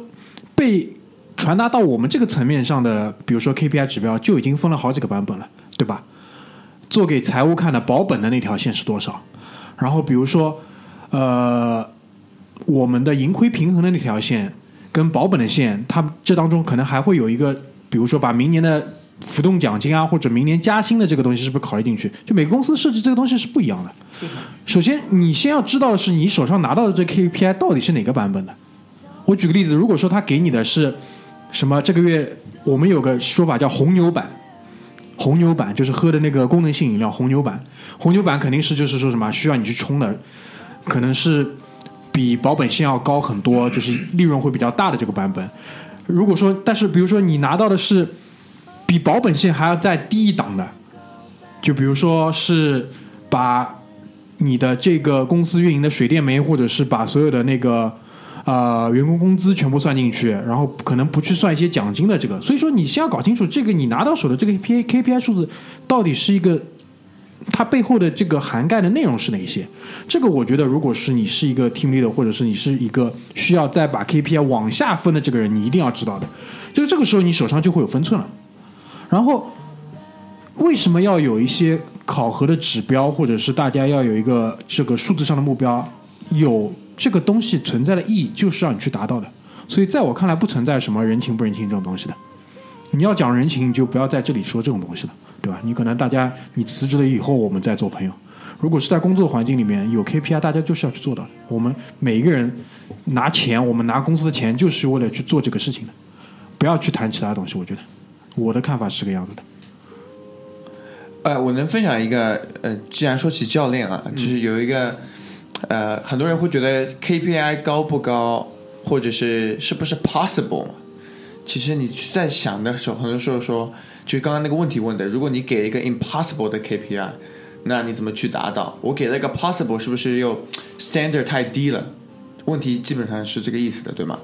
Speaker 2: 被传达到我们这个层面上的，比如说 KPI 指标就已经分了好几个版本了，对吧？做给财务看的保本的那条线是多少？然后比如说，呃，我们的盈亏平衡的那条线跟保本的线，它这当中可能还会有一个，比如说把明年的浮动奖金啊，或者明年加薪的这个东西是不是考虑进去？就每个公司设置这个东西是不一样的。首先，你先要知道的是，你手上拿到的这 KPI 到底是哪个版本的。我举个例子，如果说他给你的是什么，这个月我们有个说法叫红牛版。红牛版就是喝的那个功能性饮料，红牛版，红牛版肯定是就是说什么需要你去冲的，可能是比保本线要高很多，就是利润会比较大的这个版本。如果说，但是比如说你拿到的是比保本线还要再低一档的，就比如说是把你的这个公司运营的水电煤，或者是把所有的那个。呃，员工工资全部算进去，然后可能不去算一些奖金的这个，所以说你先要搞清楚这个你拿到手的这个 K K P I 数字到底是一个它背后的这个涵盖的内容是哪一些。这个我觉得，如果是你是一个 team leader，或者是你是一个需要再把 K P I 往下分的这个人，你一定要知道的。就是这个时候你手上就会有分寸了。然后为什么要有一些考核的指标，或者是大家要有一个这个数字上的目标？有这个东西存在的意义，就是让你去达到的。所以在我看来，不存在什么人情不人情这种东西的。你要讲人情，你就不要在这里说这种东西了，对吧？你可能大家你辞职了以后，我们再做朋友。如果是在工作环境里面有 KPI，大家就是要去做到的。我们每一个人拿钱，我们拿公司的钱，就是为了去做这个事情的。不要去谈其他东西。我觉得我的看法是这个样子的。
Speaker 3: 呃，我能分享一个，呃，既然说起教练啊，就是有一个，呃，很多人会觉得 KPI 高不高，或者是是不是 possible？其实你在想的时候，很多时候说，就刚刚那个问题问的，如果你给一个 impossible 的 KPI，那你怎么去达到？我给了一个 possible，是不是又 standard 太低了？问题基本上是这个意思的，对吗？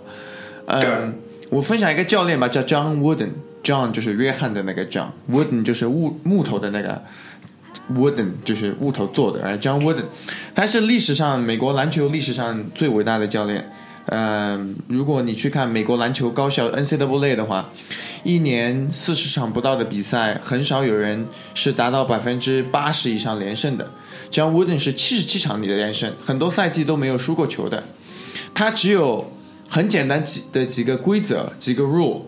Speaker 3: 嗯，我分享一个教练吧，叫 John Wooden。John 就是约翰的那个 John，Wooden 就是木木头的那个 Wooden 就是木头做的，而 John Wooden，他是历史上美国篮球历史上最伟大的教练。嗯，如果你去看美国篮球高校 NCAA 的话，一年四十场不到的比赛，很少有人是达到百分之八十以上连胜的。John Wooden 是七十七场里的连胜，很多赛季都没有输过球的。他只有很简单几的几个规则，几个 rule。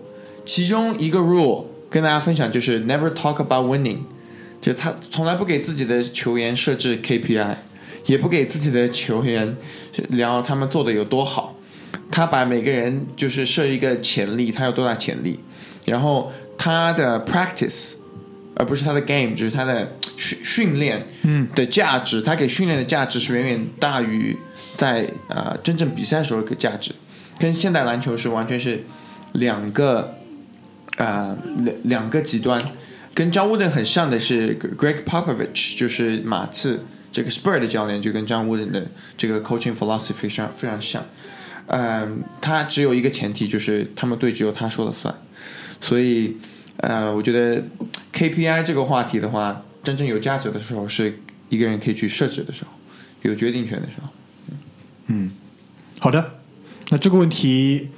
Speaker 3: 其中一个 rule 跟大家分享就是 never talk about winning，就他从来不给自己的球员设置 KPI，也不给自己的球员聊他们做的有多好，他把每个人就是设一个潜力，他有多大潜力，然后他的 practice 而不是他的 game，就是他的训训练
Speaker 2: 嗯
Speaker 3: 的价值，他给训练的价值是远远大于在呃真正比赛时候的价值，跟现代篮球是完全是两个啊两两个极端。跟张乌登很像的是 Greg Popovich，就是马刺这个 Spur 的教练，就跟张乌登的这个 coaching philosophy 非常非常像。嗯，他只有一个前提，就是他们队只有他说了算。所以，呃，我觉得 KPI 这个话题的话，真正有价值的时候，是一个人可以去设置的时候，有决定权的时候。
Speaker 2: 嗯好的，那这个问题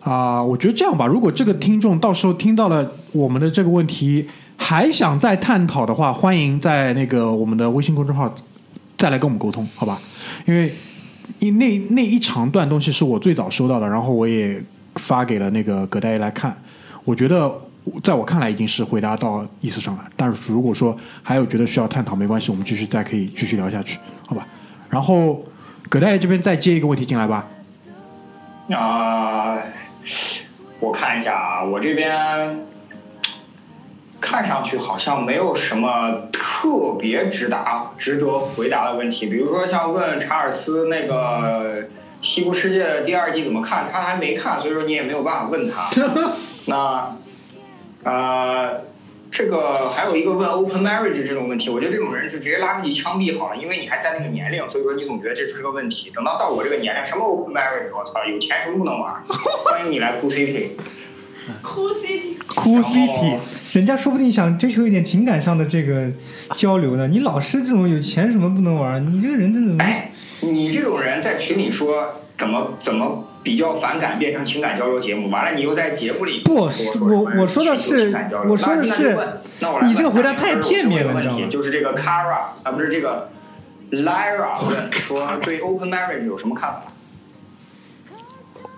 Speaker 2: 啊、我觉得这样吧，如果这个听众到时候听到了我们的这个问题，还想再探讨的话，欢迎在那个我们的微信公众号再来跟我们沟通，好吧？因为因那那一长段东西是我最早收到的，然后我也发给了那个葛大爷来看，我觉得。在我看来，已经是回答到意思上了。但是如果说还有觉得需要探讨，没关系，我们继续再可以继续聊下去，好吧？然后葛大爷这边再接一个问题进来吧。
Speaker 8: 啊、我看一下啊，我这边看上去好像没有什么特别直达、值得回答的问题。比如说像问查尔斯那个《西部世界》第二季怎么看，他还没看，所以说你也没有办法问他。那呃，这个还有一个问 open marriage 这种问题，我觉得这种人就直接拉出去枪毙好了，因为你还在那个年龄，所以说你总觉得这是个问题。等到到我这个年龄，什么 open marriage，我操，有钱什么不能玩？欢迎你来 Cool City。
Speaker 7: 哭 CT，
Speaker 2: 哭 CT，
Speaker 4: 人家说不定想追求一点情感上的这个交流呢。你老是这种有钱什么不能玩？你这个人真的怎么？
Speaker 8: 哎，你这种人在群里说怎么怎么比较反感变成情感交流节目，完了你又在节目里
Speaker 4: 不我我说的是我说的是你这个回答太片面了你知道吗
Speaker 8: 有个问题就是这个 Kara 啊，不是这个 Lyra 问说对 open marriage 有什么看法？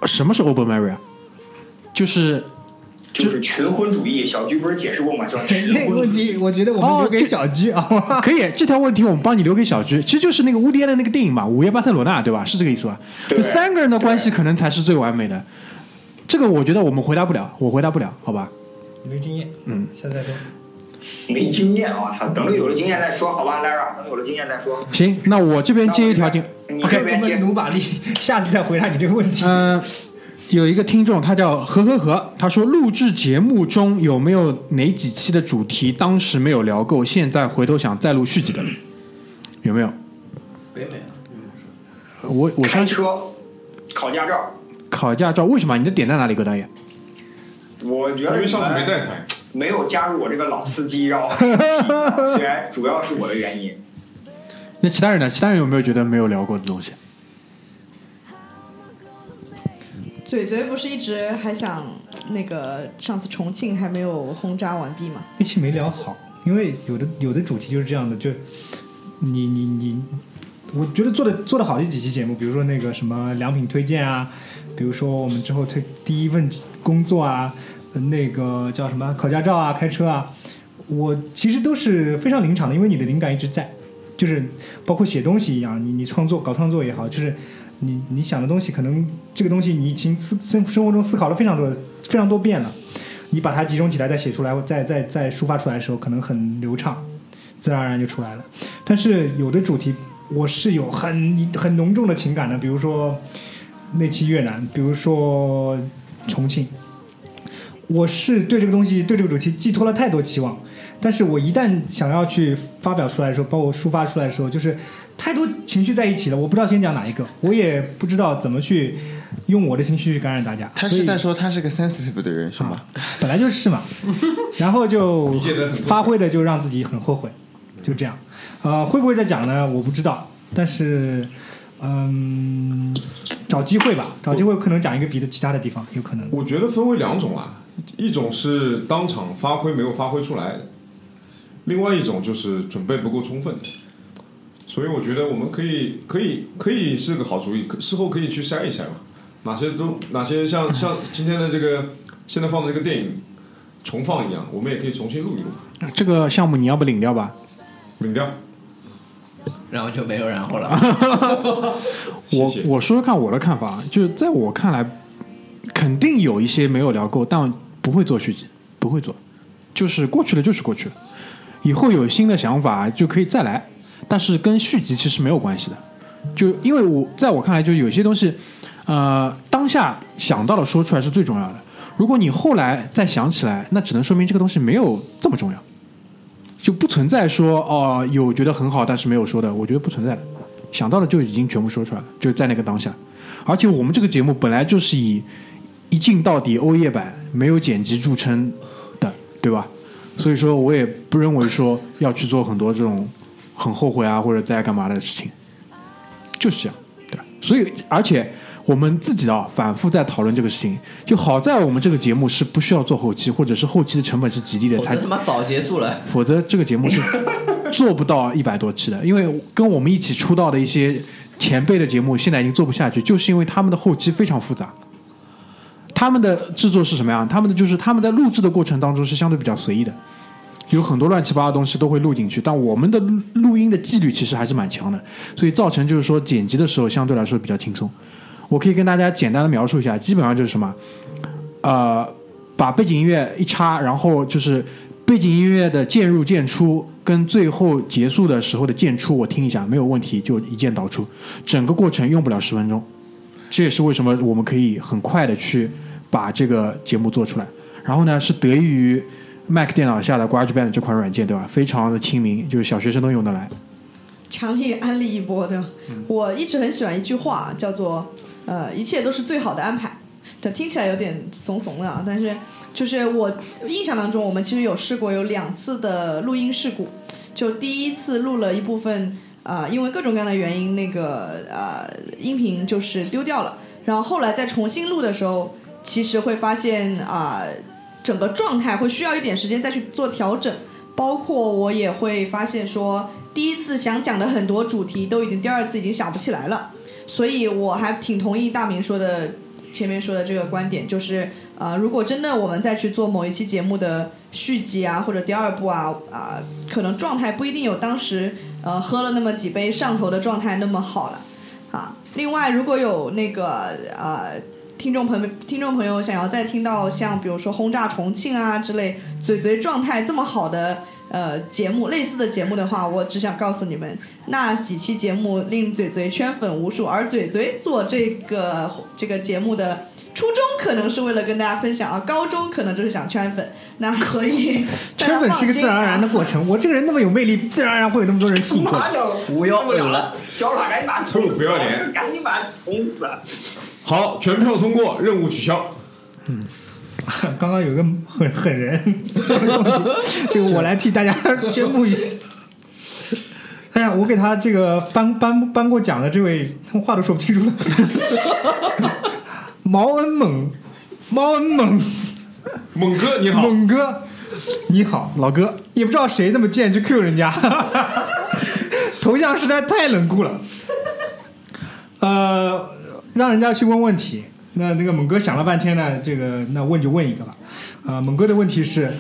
Speaker 2: 什么是 open marriage 啊？就是
Speaker 8: 就是群婚主义，小居不是解释过吗？叫群
Speaker 4: 那个
Speaker 8: 婚主义。
Speaker 4: 问题，我觉得我们留给小居啊。
Speaker 2: 可以，这条问题我们帮你留给小菊，其实就是那个乌迪安的那个电影嘛，《午夜巴塞罗那》，对吧？是这个意思吧？
Speaker 8: 对
Speaker 2: 就三个人的关系可能才是最完美的。这个我觉得我们回答不了，我回答不了，好吧？
Speaker 4: 没经验，
Speaker 2: 嗯，
Speaker 4: 下次再说。
Speaker 8: 没经验，我操！等着有了经验再说，好吧，Lara，等有了经验再说。
Speaker 2: 行，那我这边接一条进。
Speaker 8: 你这边接
Speaker 4: 我们努把力，下次再回答你这个问题。
Speaker 2: 嗯、有一个听众，他叫何何何，他说录制节目中有没有哪几期的主题当时没有聊够，现在回头想再录续集的？有没有？
Speaker 5: 北美啊，
Speaker 2: 我我
Speaker 8: 开
Speaker 2: 相信
Speaker 8: 车、考驾照，
Speaker 2: 考驾照为什么？你的点在哪里，葛大爷？
Speaker 8: 我觉得
Speaker 6: 因为上次没带台，
Speaker 8: 没有加入我这个老司机，让我虽然 主要是我的原因。
Speaker 2: 那其他人呢？其他人有没有觉得没有聊过的东西？
Speaker 7: 嘴嘴不是一直还想那个上次重庆还没有轰炸完毕吗？
Speaker 4: 那期没聊好，因为有的有的主题就是这样的，就你你你，我觉得做的做的好的几期节目，比如说那个什么良品推荐啊，比如说我们之后推第一份工作啊，那个叫什么考驾照啊、开车啊，我其实都是非常临场的，因为你的灵感一直在，就是包括写东西一样，你你创作搞创作也好，就是你你想的东西，可能这个东西你已经思生生活中思考了非常多非常多遍了。你把它集中起来再写出来，再再再抒发出来的时候，可能很流畅，自然而然就出来了。但是有的主题我是有很很浓重的情感的，比如说那期越南，比如说重庆，我是对这个东西对这个主题寄托了太多期望，但是我一旦想要去发表出来的时候，包括抒发出来的时候，就是太多情绪在一起了，我不知道先讲哪一个，我也不知道怎么去用我的情绪去感染大家。所以
Speaker 3: 他是在说他是个 sensitive 的人是吗？
Speaker 4: 本来就是嘛，然后就
Speaker 6: 理解得很
Speaker 4: 发挥的就让自己很后悔，就这样。呃，会不会再讲呢？我不知道，但是嗯，找机会吧，找机会可能讲一个别的其他的地方，有可能。
Speaker 6: 我觉得分为两种啊，一种是当场发挥没有发挥出来，另外一种就是准备不够充分。所以我觉得我们可以可以可以是个好主意，事后可以去筛一筛嘛，哪些都哪些像像今天的这个现在放的这个电影重放一样，我们也可以重新录一录，
Speaker 2: 这个项目你要不领掉吧？
Speaker 6: 领掉。
Speaker 5: 然后就没有然后了。
Speaker 2: 我我说说看我的看法，就是在我看来，肯定有一些没有聊够，但不会做续集，不会做，就是过去了就是过去了。以后有新的想法就可以再来，但是跟续集其实没有关系的。就因为我在我看来，就有些东西，呃，当下想到了说出来是最重要的。如果你后来再想起来，那只能说明这个东西没有这么重要，就不存在说哦有觉得很好但是没有说的，我觉得不存在的。想到了就已经全部说出来了，就在那个当下。而且我们这个节目本来就是以一镜到底欧夜版没有剪辑著称的，对吧？所以说我也不认为说要去做很多这种很后悔啊或者在干嘛的事情，就是这样，对吧。所以而且我们自己啊反复在讨论这个事情，就好在我们这个节目是不需要做后期，或者是后期的成本是极低的，才
Speaker 5: 他妈早结束了。
Speaker 2: 否则这个节目是 做不到一百多期的，因为跟我们一起出道的一些前辈的节目，现在已经做不下去，就是因为他们的后期非常复杂。他们的制作是什么样？他们的就是他们在录制的过程当中是相对比较随意的，有很多乱七八糟东西都会录进去，但我们的录录音的纪律其实还是蛮强的，所以造成就是说剪辑的时候相对来说比较轻松。我可以跟大家简单的描述一下，基本上就是什么，呃，把背景音乐一插，然后就是背景音乐的渐入渐出跟最后结束的时候的渐出，我听一下没有问题就一键导出，整个过程用不了十分钟。这也是为什么我们可以很快的去把这个节目做出来。然后呢，是得益于 Mac 电脑下的 GarageBand 这款软件，对吧？非常的亲民，就是小学生都用得来。
Speaker 7: 强烈安利一波的。我一直很喜欢一句话，叫做“呃，一切都是最好的安排”。这听起来有点怂怂的啊，但是就是我印象当中，我们其实有试过有两次的录音事故。就第一次录了一部分，啊、因为各种各样的原因，那个呃音频就是丢掉了。然后后来再重新录的时候，其实会发现啊、整个状态会需要一点时间再去做调整。包括我也会发现说，第一次想讲的很多主题都已经第二次已经想不起来了，所以我还挺同意大明说的前面说的这个观点，就是呃，如果真的我们再去做某一期节目的续集啊，或者第二部啊啊、可能状态不一定有当时呃喝了那么几杯上头的状态那么好了啊。另外，如果有那个呃听众朋友听众朋友想要再听到像比如说轰炸重庆啊之类嘴嘴状态这么好的呃节目类似的节目的话，我只想告诉你们，那几期节目令嘴嘴圈粉无数，而嘴嘴做这个这个节目的。初中可能是为了跟大家分享，啊高中可能就是想圈粉，那所以
Speaker 4: 圈粉是个自然而然的过程。我这个人那么有魅力，自然而然会有那么多人吸引过来。
Speaker 8: 妈的，
Speaker 5: 不要有了，
Speaker 8: 小喇，赶紧把他
Speaker 6: 臭不要脸，
Speaker 8: 赶紧把他捅死！
Speaker 6: 好，全票通过，任务取消。
Speaker 4: 嗯 刚刚有个狠狠人，这个我来替大家宣布一下。哎呀，我给他这个颁颁颁过奖的这位，话都说不清楚了。毛恩猛，毛恩猛，
Speaker 6: 猛哥你好，
Speaker 4: 猛哥，你好，老哥，也不知道谁那么贱去 Q 人家，头像实在太冷酷了。呃，让人家去问问题。那那个猛哥想了半天呢，这个那问就问一个吧。啊、猛哥的问题是，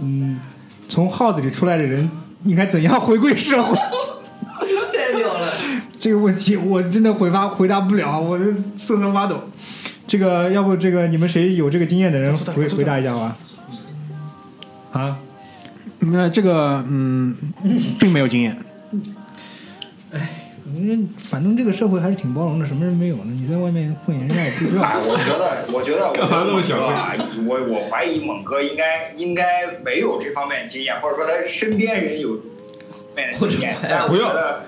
Speaker 4: 嗯，从号子里出来的人应该怎样回归社会？
Speaker 5: 太屌了！
Speaker 4: 这个问题我真的回答回答不了，我就瑟瑟发抖。这个要不这个你们谁有这个经验的人回回答一下吧？啊，
Speaker 2: 那这个嗯，并没有经验。
Speaker 4: 嗯，反正这个社会还是挺包容的，什么人没有呢？你在外面混，人家也不知道。
Speaker 8: 哎，我觉得，我觉得，
Speaker 6: 干嘛那么小心
Speaker 8: 啊？我我怀疑猛哥应该应该没有这方面的经验，或者说他身边人有面的经验
Speaker 5: 或者，
Speaker 8: 但是我觉得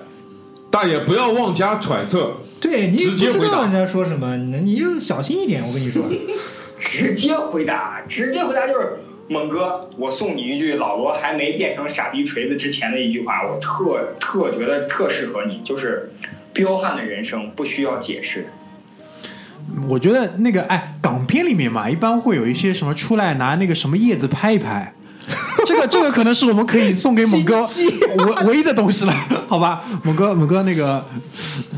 Speaker 6: 大爷不要妄加揣测。
Speaker 4: 对你
Speaker 6: 直接回答
Speaker 4: 不知道人家说什么，你你就小心一点。我跟你说，
Speaker 8: 直接回答，直接回答就是猛哥，我送你一句老罗还没变成傻逼锤子之前的一句话，我特特觉得特适合你，就是彪悍的人生不需要解释。
Speaker 2: 我觉得那个哎，港片里面嘛，一般会有一些什么出来拿那个什么叶子拍一拍，这个这个可能是我们可以送给猛哥唯唯一的东西了，好吧？猛哥猛哥那个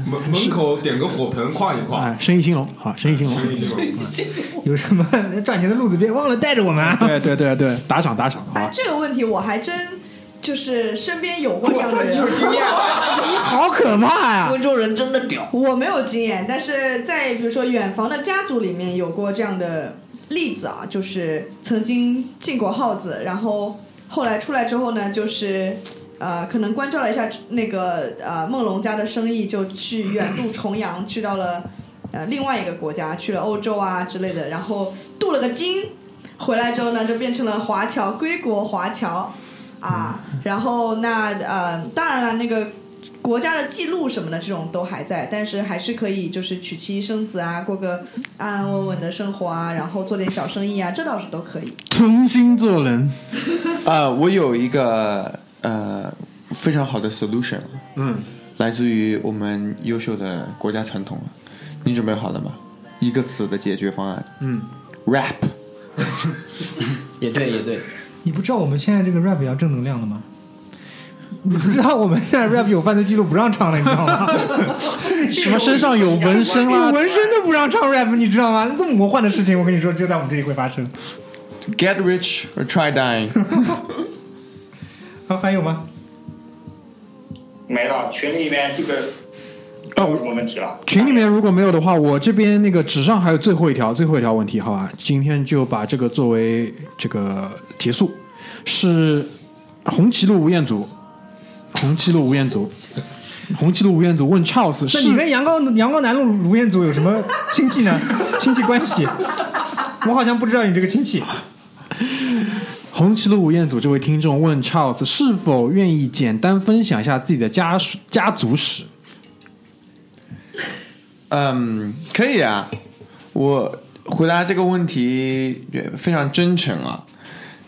Speaker 6: 门门口点个火盆跨一跨，
Speaker 2: 哎，生意兴隆，好，生意兴隆。
Speaker 6: 生意兴隆，
Speaker 4: 有什么赚钱的路子，别忘了带着我们啊！
Speaker 2: 对对对对，打赏打赏，好？
Speaker 7: 这个问题我还真就是身边有过这样的人，
Speaker 8: 有经验吧？
Speaker 4: 好可怕呀！
Speaker 5: 温州人真的屌，
Speaker 7: 我没有经验，但是在比如说远房的家族里面有过这样的例子啊，就是曾经进过号子，然后后来出来之后呢，就是呃，可能关照了一下那个呃梦龙家的生意，就去远渡重洋，去到了呃另外一个国家，去了欧洲啊之类的，然后镀了个金，回来之后呢，就变成了华侨，归国华侨啊。然后那呃，当然了，那个。国家的记录什么的，这种都还在，但是还是可以，就是娶妻生子啊，过个安安稳稳的生活啊，然后做点小生意啊，这倒是都可以。
Speaker 2: 重新做人，
Speaker 3: 啊，我有一个呃非常好的 solution，
Speaker 2: 嗯，
Speaker 3: 来自于我们优秀的国家传统了。你准备好了吗？一个词的解决方案，
Speaker 2: 嗯
Speaker 3: ，rap。
Speaker 5: 也对也对，
Speaker 4: 你不知道我们现在这个 rap 要正能量的吗？你不知道我们现在 rap 有犯罪记录不让唱了，你知道吗？
Speaker 2: 什么身上有纹身啦
Speaker 4: 有，纹身都不让唱 rap，你知道吗？这么魔幻的事情，我跟你说，就在我们这里会发生。
Speaker 3: Get rich or try dying。
Speaker 4: 好，还有吗？
Speaker 8: 没了，群里面这个
Speaker 2: 哦
Speaker 8: 没有什么问题了。
Speaker 2: 群里面如果没有的话，我这边那个纸上还有最后一条，最后一条问题，好吧？今天就把这个作为这个结束。是红旗路吴彦祖，红旗路吴彦祖，红旗路吴彦祖问 Charles
Speaker 4: 那
Speaker 2: 是
Speaker 4: 你跟阳光阳光南路吴彦祖有什么 亲戚呢？亲戚关系？我好像不知道你这个亲戚。
Speaker 2: 红旗路吴彦祖这位听众问 Charles 是否愿意简单分享一下自己的家属家族史。
Speaker 3: 嗯，可以啊。我回答这个问题也非常真诚啊。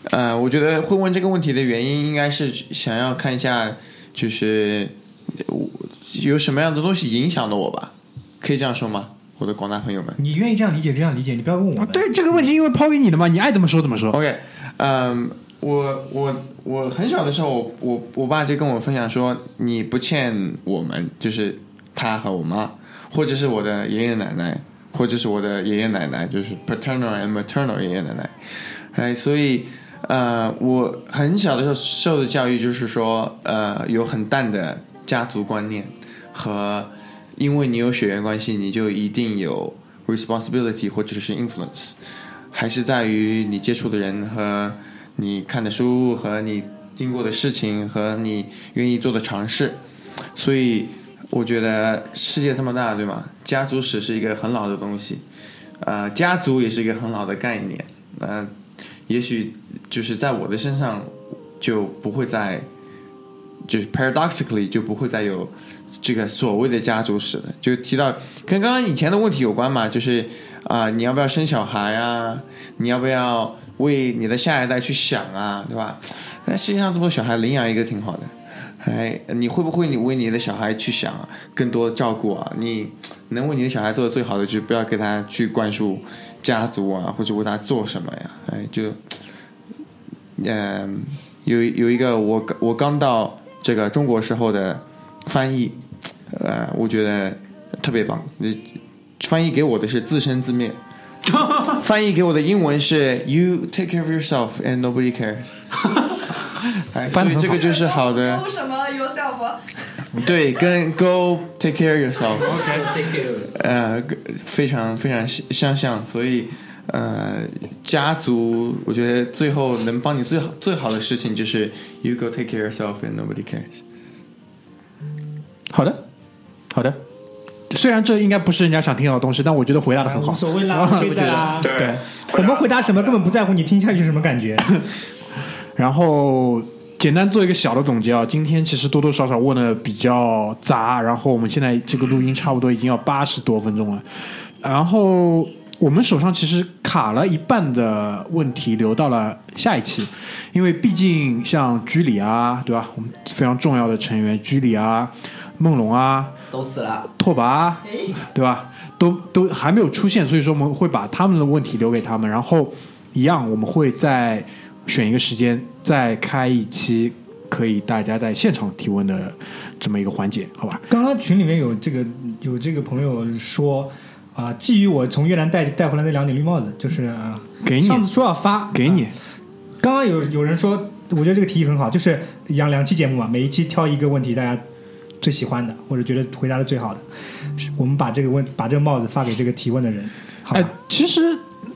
Speaker 3: 呃，我觉得会问这个问题的原因，应该是想要看一下，就是我有什么样的东西影响了我吧？可以这样说吗？我的广大朋友们。
Speaker 4: 你愿意这样理解，这样理解，你不要问我们。
Speaker 2: 对这个问题，因为抛给你的嘛，你爱怎么说怎么说。
Speaker 3: OK，嗯，我我我很小的时候，我我我爸就跟我分享说，你不欠我们，就是他和我妈，或者是我的爷爷奶奶，或者是我的爷爷奶奶，就是 paternal and maternal 爷爷奶奶，哎，所以呃，我很小的时候受的教育就是说，呃，有很淡的家族观念和因为你有血缘关系，你就一定有 responsibility 或者是 influence。还是在于你接触的人和你看的书和你经过的事情和你愿意做的尝试，所以我觉得世界这么大，对吗？家族史是一个很老的东西，呃，家族也是一个很老的概念，呃，也许就是在我的身上就不会再，就是 paradoxically 就不会再有这个所谓的家族史了。就提到跟刚刚以前的问题有关嘛，就是啊、你要不要生小孩啊？你要不要为你的下一代去想啊？对吧？那世界上这么多小孩，领养一个挺好的。哎，你会不会你为你的小孩去想啊更多照顾啊？你能为你的小孩做的最好的，就是不要给他去灌输家族啊，或者为他做什么呀？哎，就嗯，有有一个我我刚到这个中国时候的翻译，呃，我觉得特别棒。翻译给我的是自生自灭，翻译给我的英文是 “You take care of yourself and nobody cares”。哎，所以这个就是好的，
Speaker 7: 都什么 yourself？
Speaker 3: 对，跟 “Go take care yourself”。
Speaker 5: take care。
Speaker 3: 呃，非常非常相像，所以呃，家族我觉得最后能帮你最好最好的事情就是 you go take care yourself and nobody cares。
Speaker 2: 好的，好的。虽然这应该不是人家想听到的东西，但我觉得回答的很好。
Speaker 4: 无所谓啦，无所谓的啦。
Speaker 8: 对
Speaker 2: 对，
Speaker 4: 我们回答什么根本不在乎，你听下去什么感觉？
Speaker 2: 然后简单做一个小的总结啊，今天其实多多少少问的比较杂，然后我们现在这个录音差不多已经要八十多分钟了，然后我们手上其实卡了一半的问题留到了下一期，因为毕竟像居里啊，对吧？我们非常重要的成员居里啊、梦龙啊、
Speaker 5: 都死了，
Speaker 2: 拓跋啊，对吧？都都还没有出现，所以说我们会把他们的问题留给他们，然后一样我们会再选一个时间再开一期可以大家在现场提问的这么一个环节，好吧？
Speaker 4: 刚刚群里面有这个有这个朋友说啊，基于我从越南带带回来那两顶绿帽子，就是啊，
Speaker 2: 给你
Speaker 4: 上次说要发，
Speaker 2: 给你
Speaker 4: 啊刚刚有有人说，我觉得这个提议很好，就是两两期节目嘛，每一期挑一个问题，大家最喜欢的或者觉得回答的最好的，是我们把这个问把这个帽子发给这个提问的人，好吧？
Speaker 2: 哎，其实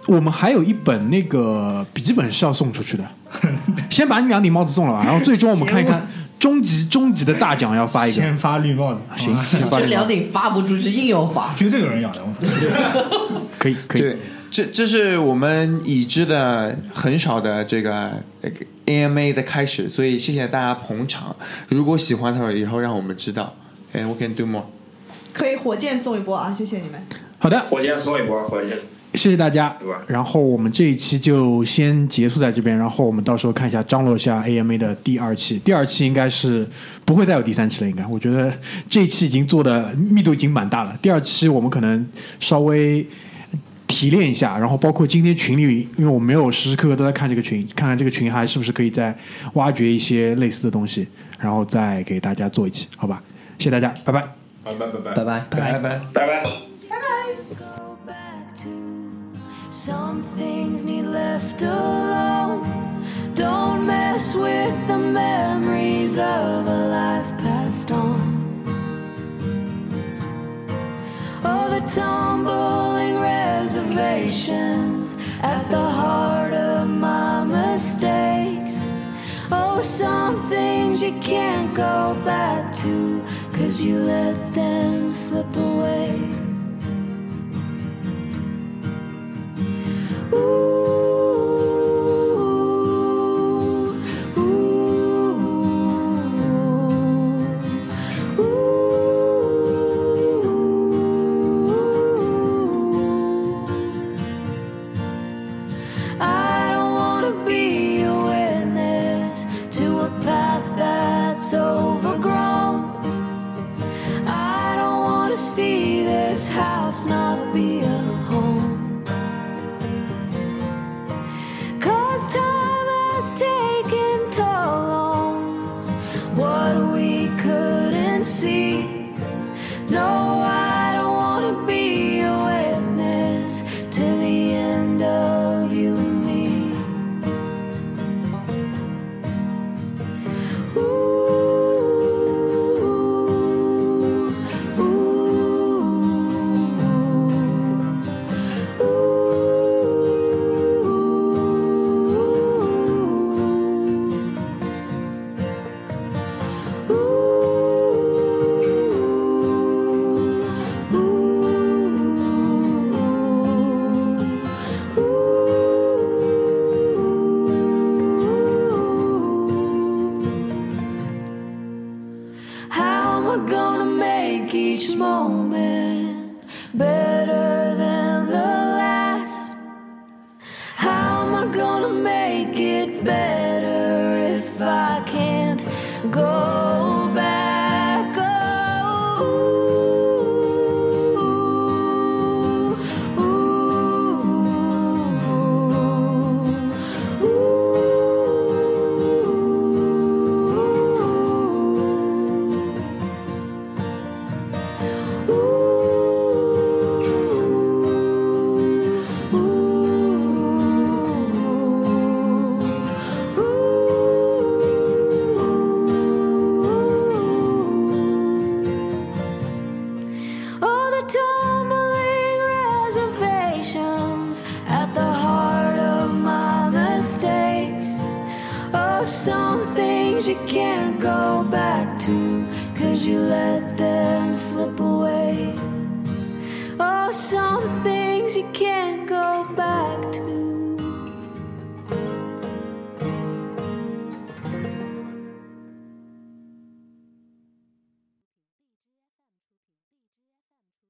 Speaker 2: 我们还有一本那个笔记本是要送出去的，先把你两顶帽子送了吧，然后最终我们看一看 终极终极的大奖要发一个，
Speaker 4: 先发绿帽子，
Speaker 2: 行，先发
Speaker 5: 这两顶发不出去，硬要发。
Speaker 4: 绝对有人要的。我
Speaker 2: 可以可以
Speaker 3: 对，，这这是我们已知的很少的这个呃 AMA 的开始，所以谢谢大家捧场。如果喜欢的话，以后让我们知道。And we can do more。
Speaker 7: 可以火箭送一波啊！谢谢你们。
Speaker 2: 好的，
Speaker 8: 火箭送一波，火箭。
Speaker 2: 谢谢大家
Speaker 8: 对吧。
Speaker 2: 然后我们这一期就先结束在这边，然后我们到时候看一下张罗一下 AMA 的第二期，第二期应该是不会再有第三期了，应该我觉得这一期已经做的密度已经蛮大了，第二期我们可能稍微。提炼一下，然后包括今天群里，因为我没有时时刻刻都在看这个群，看看这个群还是不是可以再挖掘一些类似的东西，然后再给大家做一期，好吧？谢谢大家，拜拜。
Speaker 6: 拜拜拜拜
Speaker 5: 拜拜。
Speaker 3: 拜拜。
Speaker 8: 拜拜。
Speaker 1: Some things need left alone. Don't mess with the memories of a life passed on. Oh, the tumbling reservations at the heart of my mistakes. Oh, some things you can't go back to, cause you let them